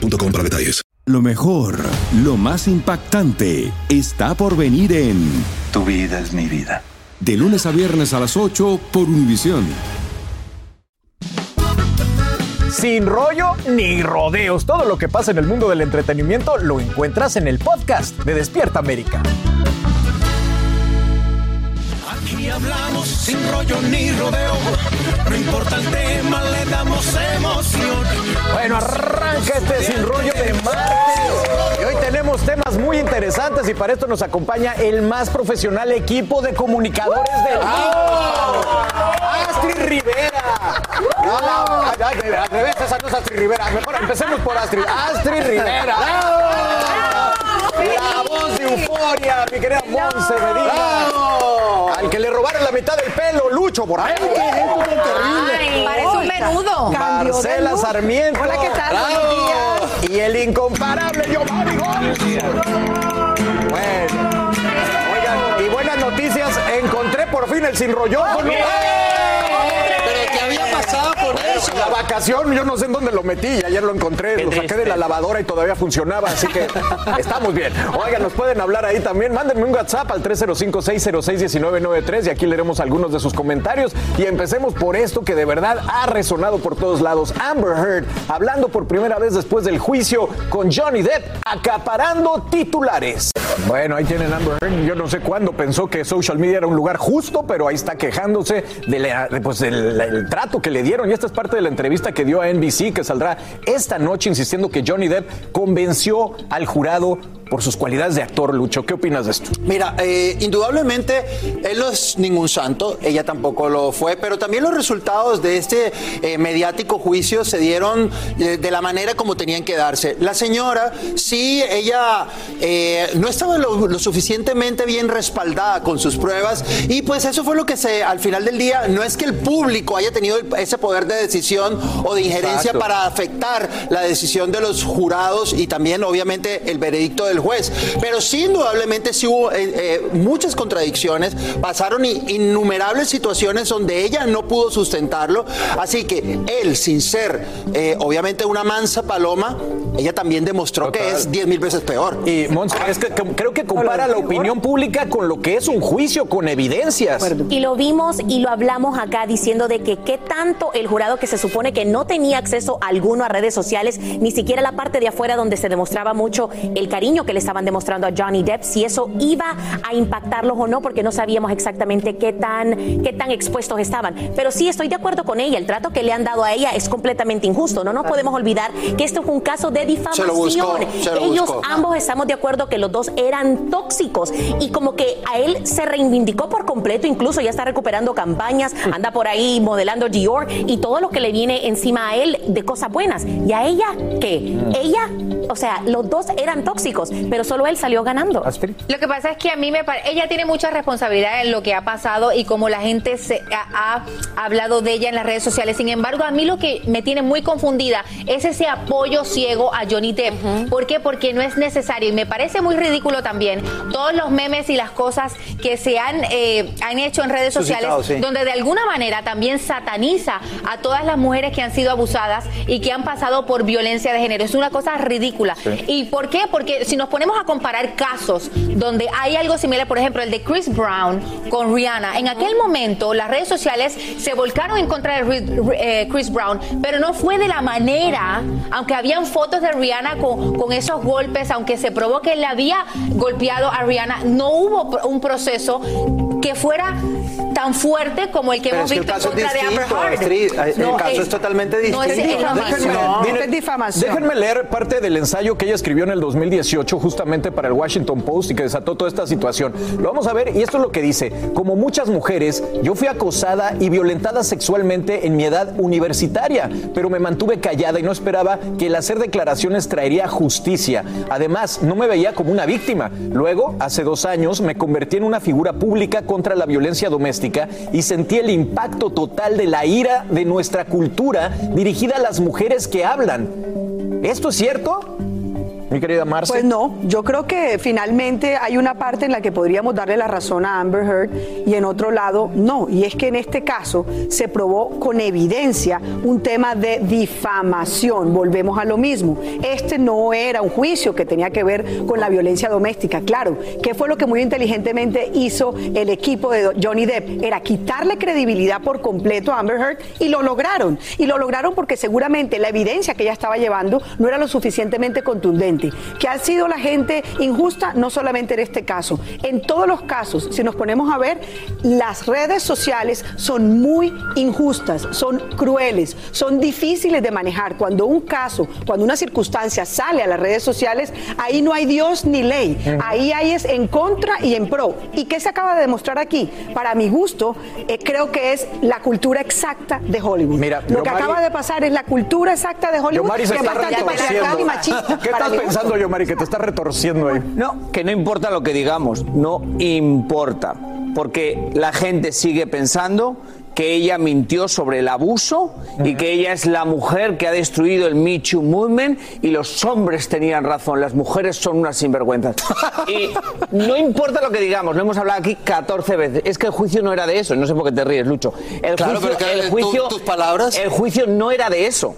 [SPEAKER 13] para detalles.
[SPEAKER 14] Lo mejor, lo más impactante, está por venir en
[SPEAKER 31] Tu vida es mi vida.
[SPEAKER 14] De lunes a viernes a las 8 por Univisión.
[SPEAKER 10] Sin rollo ni rodeos. Todo lo que pasa en el mundo del entretenimiento lo encuentras en el podcast de Despierta América.
[SPEAKER 32] Aquí hablamos sin rollo ni rodeo. No importa el tema, le damos emoción.
[SPEAKER 10] Bueno, arranca este sin rollo de martes. Y hoy tenemos temas muy interesantes y para esto nos acompaña el más profesional equipo de comunicadores del mundo. Astrid Rivera. No, ay, al revés, esa no es Astrid Rivera. Mejor empecemos por Astrid. Astrid Rivera. La voz de euforia, mi querida Monse Medina. Al que le robaron la mitad del pelo, Lucho, por ahí.
[SPEAKER 33] Ay, parece un menudo.
[SPEAKER 10] Marcela Sarmiento.
[SPEAKER 33] Hola, ¿qué tal?
[SPEAKER 10] Bravo.
[SPEAKER 33] Buenos días.
[SPEAKER 10] Y el incomparable Giovanni Gómez. Bueno. Oigan, y buenas noticias. Encontré por fin el sin rollón.
[SPEAKER 34] Eso?
[SPEAKER 10] La vacación, yo no sé en dónde lo metí. y Ayer lo encontré, lo saqué de la lavadora y todavía funcionaba. Así que *laughs* estamos bien. Oigan, nos pueden hablar ahí también. Mándenme un WhatsApp al 305-606-1993 y aquí leeremos algunos de sus comentarios. Y empecemos por esto que de verdad ha resonado por todos lados. Amber Heard hablando por primera vez después del juicio con Johnny Depp, acaparando titulares. Bueno, ahí tienen Amber Heard. Yo no sé cuándo pensó que social media era un lugar justo, pero ahí está quejándose de la- de, pues, del el trato que le dieron. Y esta es parte de la entrevista que dio a NBC, que saldrá esta noche, insistiendo que Johnny Depp convenció al jurado por sus cualidades de actor. Lucho, ¿qué opinas de esto?
[SPEAKER 34] Mira, eh, indudablemente él no es ningún santo, ella tampoco lo fue, pero también los resultados de este eh, mediático juicio se dieron eh, de la manera como tenían que darse. La señora, sí, ella eh, no estaba lo, lo suficientemente bien respaldada con sus pruebas y pues eso fue lo que se, al final del día, no es que el público haya tenido ese poder de decisión o de injerencia
[SPEAKER 35] Exacto.
[SPEAKER 34] para afectar la decisión de los jurados y también obviamente el veredicto del juez. Pero sí, indudablemente sí hubo eh, eh, muchas contradicciones, pasaron innumerables situaciones donde ella no pudo sustentarlo, así que él, sin ser eh, obviamente una mansa paloma, ella también demostró que es 10 mil veces peor.
[SPEAKER 10] Y Monse, es que que- creo que compara la opinión pública con lo que es un juicio, con evidencias.
[SPEAKER 36] Y lo vimos y lo hablamos acá diciendo de que qué tanto el jurado que se supone que no tenía acceso alguno a redes sociales, ni siquiera la parte de afuera donde se demostraba mucho el cariño que le estaban demostrando a Johnny Depp, si eso iba a impactarlos o no, porque no sabíamos exactamente qué tan, qué tan expuestos estaban. Pero sí estoy de acuerdo con ella, el trato que le han dado a ella es completamente injusto. No nos podemos olvidar que esto es un caso de
[SPEAKER 34] Se lo buscó,
[SPEAKER 36] difamación.
[SPEAKER 34] se lo
[SPEAKER 36] Ellos
[SPEAKER 34] buscó.
[SPEAKER 36] ambos estamos de acuerdo que los dos eran tóxicos y como que a él se reivindicó por completo, incluso ya está recuperando campañas, anda por ahí modelando Dior y todo lo que le viene encima a él de cosas buenas. ¿Y a ella qué? Ella, o sea, los dos eran tóxicos, pero solo él salió ganando.
[SPEAKER 37] Lo que pasa es que a mí me parece, ella tiene mucha responsabilidad en lo que ha pasado y como la gente se ha, ha hablado de ella en las redes sociales. Sin embargo, a mí lo que me tiene muy confundida es ese apoyo ciego a Johnny Depp. ¿Por qué? Porque no es necesario y me parece muy ridículo también todos los memes y las cosas que se han, eh, han hecho en redes sociales
[SPEAKER 35] sí.
[SPEAKER 37] donde de alguna manera también sataniza a todas las mujeres que han sido abusadas y que han pasado por violencia de género. Es una cosa ridícula.
[SPEAKER 35] Sí.
[SPEAKER 37] ¿Y por qué? Porque si nos ponemos a comparar casos donde hay algo similar, por ejemplo, el de Chris Brown con Rihanna, en aquel momento las redes sociales se volcaron en contra de eh, Chris Brown, pero no fue de la manera, aunque habían fotos de Rihanna con, con esos golpes, aunque se probó que él le había golpeado a Rihanna, no hubo un proceso que fuera tan fuerte como el que
[SPEAKER 34] Pero
[SPEAKER 37] hemos
[SPEAKER 34] es
[SPEAKER 37] visto en
[SPEAKER 34] caso es
[SPEAKER 37] contra de Amber Heard.
[SPEAKER 34] Astrid. El caso es totalmente
[SPEAKER 37] No es,
[SPEAKER 34] distinto.
[SPEAKER 37] es lo mismo.
[SPEAKER 10] Déjenme,
[SPEAKER 33] es difamación.
[SPEAKER 10] déjenme leer parte del ensayo que ella escribió en el 2018 justamente para el Washington Post y que desató toda esta situación. Lo vamos a ver y esto es lo que dice. Como muchas mujeres, yo fui acosada y violentada sexualmente en mi edad universitaria, pero me mantuve callada y no esperaba que el hacer declaraciones traería justicia. Además, no me veía como una víctima. Luego, hace dos años, me convertí en una figura pública contra la violencia doméstica y sentí el impacto total de la ira de nuestra cultura dirigida a las mujeres que hablan. ¿Esto es cierto? Mi querida Marcia.
[SPEAKER 33] Pues no, yo creo que finalmente hay una parte en la que podríamos darle la razón a Amber Heard y en otro lado no. Y es que en este caso se probó con evidencia un tema de difamación. Volvemos a lo mismo. Este no era un juicio que tenía que ver con la violencia doméstica. Claro, ¿qué fue lo que muy inteligentemente hizo el equipo de Johnny Depp? Era quitarle credibilidad por completo a Amber Heard y lo lograron. Y lo lograron porque seguramente la evidencia que ella estaba llevando no era lo suficientemente contundente. Que ha sido la gente injusta, no solamente en este caso. En todos los casos, si nos ponemos a ver, las redes sociales son muy injustas, son crueles, son difíciles de manejar. Cuando un caso, cuando una circunstancia sale a las redes sociales, ahí no hay Dios ni ley. Ahí hay es en contra y en pro. ¿Y qué se acaba de demostrar aquí? Para mi gusto, eh, creo que es la cultura exacta de Hollywood.
[SPEAKER 10] Mira,
[SPEAKER 33] Lo que acaba de pasar es la cultura exacta de Hollywood, que es bastante patriarcal y machista.
[SPEAKER 10] ¿Qué estás pensando, Yomari, que te estás retorciendo ahí?
[SPEAKER 38] No, que no importa lo que digamos, no importa, porque la gente sigue pensando que ella mintió sobre el abuso y que ella es la mujer que ha destruido el Me Too Movement y los hombres tenían razón, las mujeres son unas sinvergüenzas. Y no importa lo que digamos, lo hemos hablado aquí 14 veces, es que el juicio no era de eso, no sé por qué te ríes, Lucho. El
[SPEAKER 34] Claro,
[SPEAKER 38] juicio,
[SPEAKER 34] pero que
[SPEAKER 38] el
[SPEAKER 34] tú-
[SPEAKER 38] juicio,
[SPEAKER 34] tus palabras-
[SPEAKER 38] El juicio no era de eso.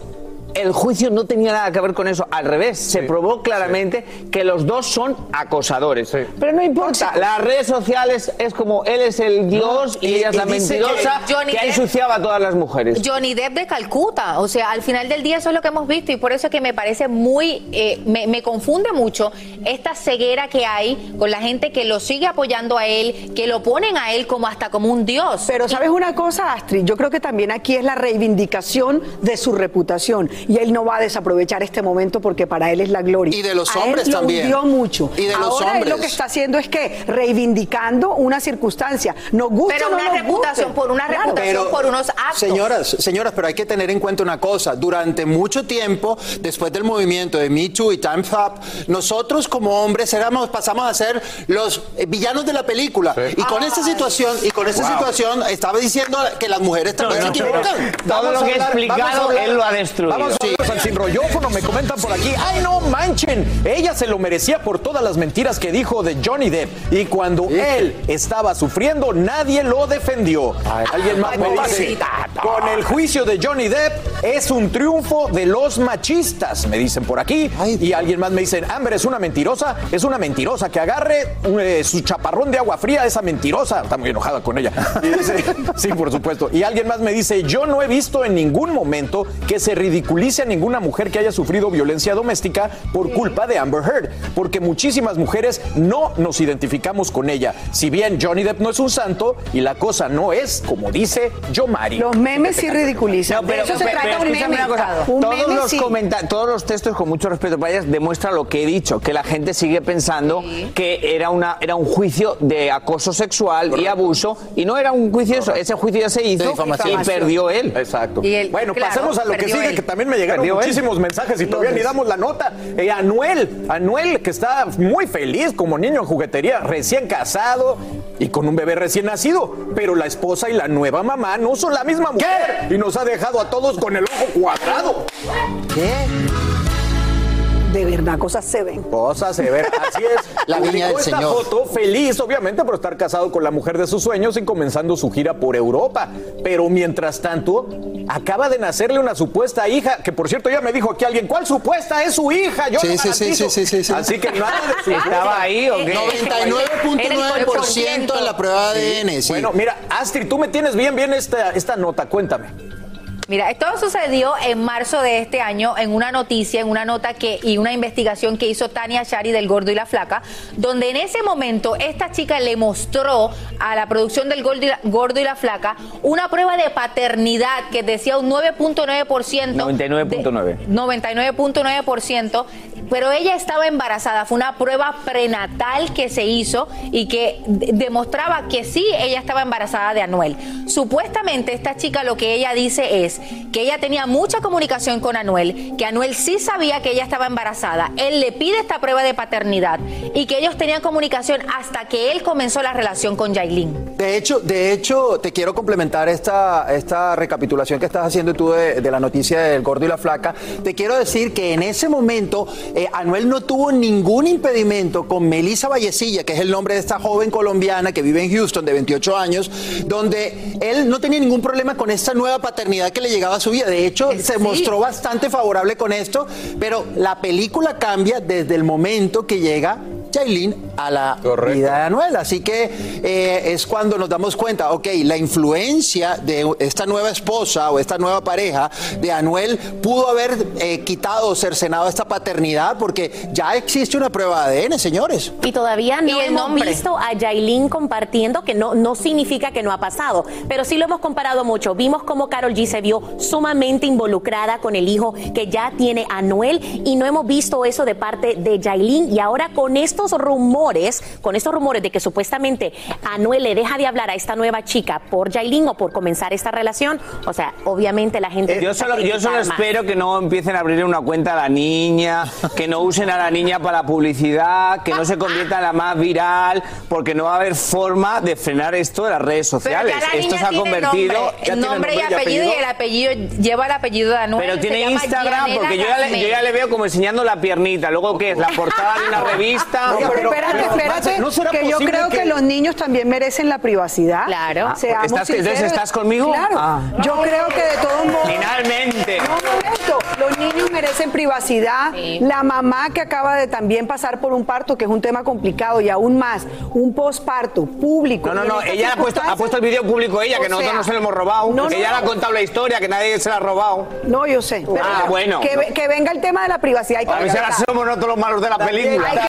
[SPEAKER 38] El juicio no tenía nada que ver con eso, al revés, se probó claramente que los dos son acosadores. Pero no importa, las redes sociales es como él es el dios y,
[SPEAKER 37] y-
[SPEAKER 38] ella es
[SPEAKER 37] y
[SPEAKER 38] la mentirosa
[SPEAKER 37] que Johnny
[SPEAKER 38] que
[SPEAKER 37] Depp-
[SPEAKER 38] ensuciado a todas las mujeres.
[SPEAKER 37] Johnny Depp de Calcuta, o sea, al final del día eso es lo que hemos visto y por eso es que me parece muy, eh, me, me confunde mucho esta ceguera que hay con la gente que lo sigue apoyando a él, que lo ponen a él como hasta como un dios.
[SPEAKER 33] Pero sabes una cosa, Astrid, yo creo que también aquí es la reivindicación de su reputación y él no va a desaprovechar este momento porque para él es la gloria.
[SPEAKER 34] Y de los
[SPEAKER 33] A él
[SPEAKER 34] hombres
[SPEAKER 33] lo
[SPEAKER 34] también.
[SPEAKER 33] hundió mucho.
[SPEAKER 34] Y de los
[SPEAKER 33] Ahora él lo
[SPEAKER 34] hombres.
[SPEAKER 33] que está haciendo es que reivindicando una circunstancia. Nos gusta
[SPEAKER 37] Pero
[SPEAKER 33] no
[SPEAKER 37] una
[SPEAKER 33] nos
[SPEAKER 37] reputación
[SPEAKER 33] guste.
[SPEAKER 37] por una
[SPEAKER 33] Claro.
[SPEAKER 37] reputación por unos actos.
[SPEAKER 34] Señoras, señoras, pero hay que tener en cuenta una cosa. Durante mucho tiempo, después del movimiento de Me Too y Time's Up, nosotros como hombres éramos, pasamos a ser los eh, villanos de la película. Y con esta situación, y con esta
[SPEAKER 10] Wow.
[SPEAKER 34] situación, estaba diciendo que las mujeres también se equivocan.
[SPEAKER 10] Vamos a hablar- vamos a hablar-
[SPEAKER 34] Sí.
[SPEAKER 10] al sinrollófono, me comentan por aquí. ¡Ay, no manchen! Ella se lo merecía por todas las mentiras que dijo de Johnny Depp. Y cuando él estaba sufriendo, nadie lo defendió. Alguien más me dice, con el juicio de Johnny Depp es un triunfo de los machistas, me dicen por aquí. Y alguien más me dice, Amber es una mentirosa, es una mentirosa, que agarre eh, su chaparrón de agua fría, esa mentirosa. Está muy enojada con ella. Y dice, *laughs* sí, por supuesto. Y alguien más me dice, yo no he visto en ningún momento que se ridiculice a ninguna mujer que haya sufrido violencia doméstica por culpa de Amber Heard, porque muchísimas mujeres no nos identificamos con ella. Si bien Johnny Depp no es un santo y la cosa no es como dice Yomari.
[SPEAKER 33] Los memes sí ridiculizan.
[SPEAKER 38] No, pero,
[SPEAKER 33] de eso se
[SPEAKER 38] pero-
[SPEAKER 33] trata
[SPEAKER 38] pero
[SPEAKER 33] un
[SPEAKER 38] escúchame
[SPEAKER 33] meme.
[SPEAKER 38] una cosa,
[SPEAKER 33] Un
[SPEAKER 38] todos,
[SPEAKER 33] meme
[SPEAKER 38] los
[SPEAKER 33] sí.
[SPEAKER 38] todos los textos, con mucho respeto para ellas, demuestran lo que he dicho, que la gente sigue pensando que era, una, era un juicio de acoso sexual y abuso, y no era un juicio eso, ese juicio ya se hizo y perdió él.
[SPEAKER 10] Exacto.
[SPEAKER 38] Y él,
[SPEAKER 10] bueno,
[SPEAKER 38] claro,
[SPEAKER 10] pasemos a lo que sigue,
[SPEAKER 38] él.
[SPEAKER 10] que también me llegaron
[SPEAKER 38] Perdió él.
[SPEAKER 10] muchísimos mensajes y todavía ni damos la nota. Eh, Anuel, Anuel, que está muy feliz como niño en juguetería, recién casado y con un bebé recién nacido. Pero la esposa y la nueva mamá no son la misma mujer. Y nos ha dejado a todos con el ojo cuadrado.
[SPEAKER 34] ¿Qué?
[SPEAKER 33] De verdad, cosas se ven.
[SPEAKER 10] Cosas se ven, así es. *laughs*
[SPEAKER 34] La
[SPEAKER 10] Publicó
[SPEAKER 34] del
[SPEAKER 10] esta
[SPEAKER 34] Señor.
[SPEAKER 10] foto feliz, obviamente, por estar casado con la mujer de sus sueños y comenzando su gira por Europa. Pero mientras tanto, acaba de nacerle una supuesta hija, que por cierto ya me dijo aquí alguien, ¿cuál supuesta es su hija? Yo
[SPEAKER 34] Sí,
[SPEAKER 10] lo
[SPEAKER 34] sí, sí, sí, sí, sí, sí.
[SPEAKER 10] Así que nada de su
[SPEAKER 38] ¿Estaba ahí o qué?
[SPEAKER 34] 99.9% en la prueba de ADN, sí.
[SPEAKER 10] Bueno, mira, Astrid, tú me tienes bien, bien esta, esta nota, cuéntame.
[SPEAKER 37] Mira, todo sucedió en marzo de este año en una noticia, en una nota que y una investigación que hizo Tania Shari del Gordo y la Flaca, donde en ese momento esta chica le mostró a la producción del Gordo y la, Gordo y la Flaca una prueba de paternidad que decía un 9.9%.
[SPEAKER 38] 99.9.
[SPEAKER 37] 99.9%, pero ella estaba embarazada. Fue una prueba prenatal que se hizo y que demostraba que sí, ella estaba embarazada de Anuel. Supuestamente esta chica lo que ella dice es que ella tenía mucha comunicación con Anuel, que Anuel sí sabía que ella estaba embarazada. Él le pide esta prueba de paternidad y que ellos tenían comunicación hasta que él comenzó la relación con Yailin.
[SPEAKER 34] De hecho, de hecho, te quiero complementar esta, esta recapitulación que estás haciendo tú de la noticia del gordo y la flaca. Te quiero decir que en ese momento eh, Anuel no tuvo ningún impedimento con Melissa Vallecilla, que es el nombre de esta joven colombiana que vive en Houston de 28 años, donde él no tenía ningún problema con esta nueva paternidad que le llegaba a su vida. De hecho, se mostró bastante favorable con esto, pero la película cambia desde el momento que llega Jailin a la vida de Anuel. Así que eh, es cuando nos damos cuenta, ok, la influencia de esta nueva esposa o esta nueva pareja de Anuel pudo haber eh, quitado o cercenado esta paternidad porque ya existe una prueba de ADN, señores.
[SPEAKER 36] Y todavía no
[SPEAKER 37] Y
[SPEAKER 36] hemos
[SPEAKER 37] nombre.
[SPEAKER 36] visto a Yailin compartiendo, que no, no significa que no ha pasado, pero sí lo hemos comparado mucho. Vimos cómo Carol G se vio sumamente involucrada con el hijo que ya tiene Anuel y no hemos visto eso de parte de Yailin. Y ahora con estos rumores, con estos rumores de que supuestamente Anuel le deja de hablar a esta nueva chica por Yailin o por comenzar esta relación, o sea, obviamente la gente...
[SPEAKER 38] Yo
[SPEAKER 36] empieza a
[SPEAKER 38] solo, yo solo espero que no empiecen a abrir una cuenta a la niña, que no usen a la niña para la publicidad, que no se convierta en la más viral, porque no va a haber forma de frenar esto de las redes
[SPEAKER 37] Pero
[SPEAKER 38] sociales.
[SPEAKER 37] ya la
[SPEAKER 38] Esto
[SPEAKER 37] niña
[SPEAKER 38] se ha
[SPEAKER 37] tiene
[SPEAKER 38] convertido.
[SPEAKER 37] nombre,
[SPEAKER 38] ya tiene
[SPEAKER 37] nombre y apellido, y el apellido lleva el apellido de Anuel.
[SPEAKER 38] Pero tiene Instagram,
[SPEAKER 37] Gianela
[SPEAKER 38] porque yo ya, le, yo ya le veo como enseñando la piernita. Luego, ¿qué es? La portada de una *laughs* revista.
[SPEAKER 33] No, pero espérate, espérate,
[SPEAKER 38] ¿no será
[SPEAKER 33] que yo creo que...
[SPEAKER 38] que-
[SPEAKER 33] los niños también merecen la privacidad.
[SPEAKER 37] Claro.
[SPEAKER 38] Ah,
[SPEAKER 33] Seamos
[SPEAKER 38] ¿estás- entonces
[SPEAKER 33] sinceros.
[SPEAKER 38] estás conmigo?
[SPEAKER 33] Claro.
[SPEAKER 38] Ah.
[SPEAKER 33] Yo creo que de todos modos...
[SPEAKER 38] Finalmente.
[SPEAKER 33] No, un momento. Los niños merecen privacidad. La mamá que acaba de también pasar por un parto, que es un tema complicado, y aún más, un posparto público.
[SPEAKER 38] No, no, no, ella ha puesto, ha puesto el vídeo público ella, que
[SPEAKER 33] O
[SPEAKER 38] nosotros
[SPEAKER 33] sea,
[SPEAKER 38] no se lo hemos robado.
[SPEAKER 33] no,
[SPEAKER 38] que
[SPEAKER 33] no,
[SPEAKER 38] ella le ha contado la historia, que nadie se la ha robado.
[SPEAKER 33] No, yo sé. Pero
[SPEAKER 38] Ah, bueno.
[SPEAKER 33] Que, ve- que venga el tema de la privacidad. Hay que
[SPEAKER 38] A ver si ahora somos nosotros los malos de la película.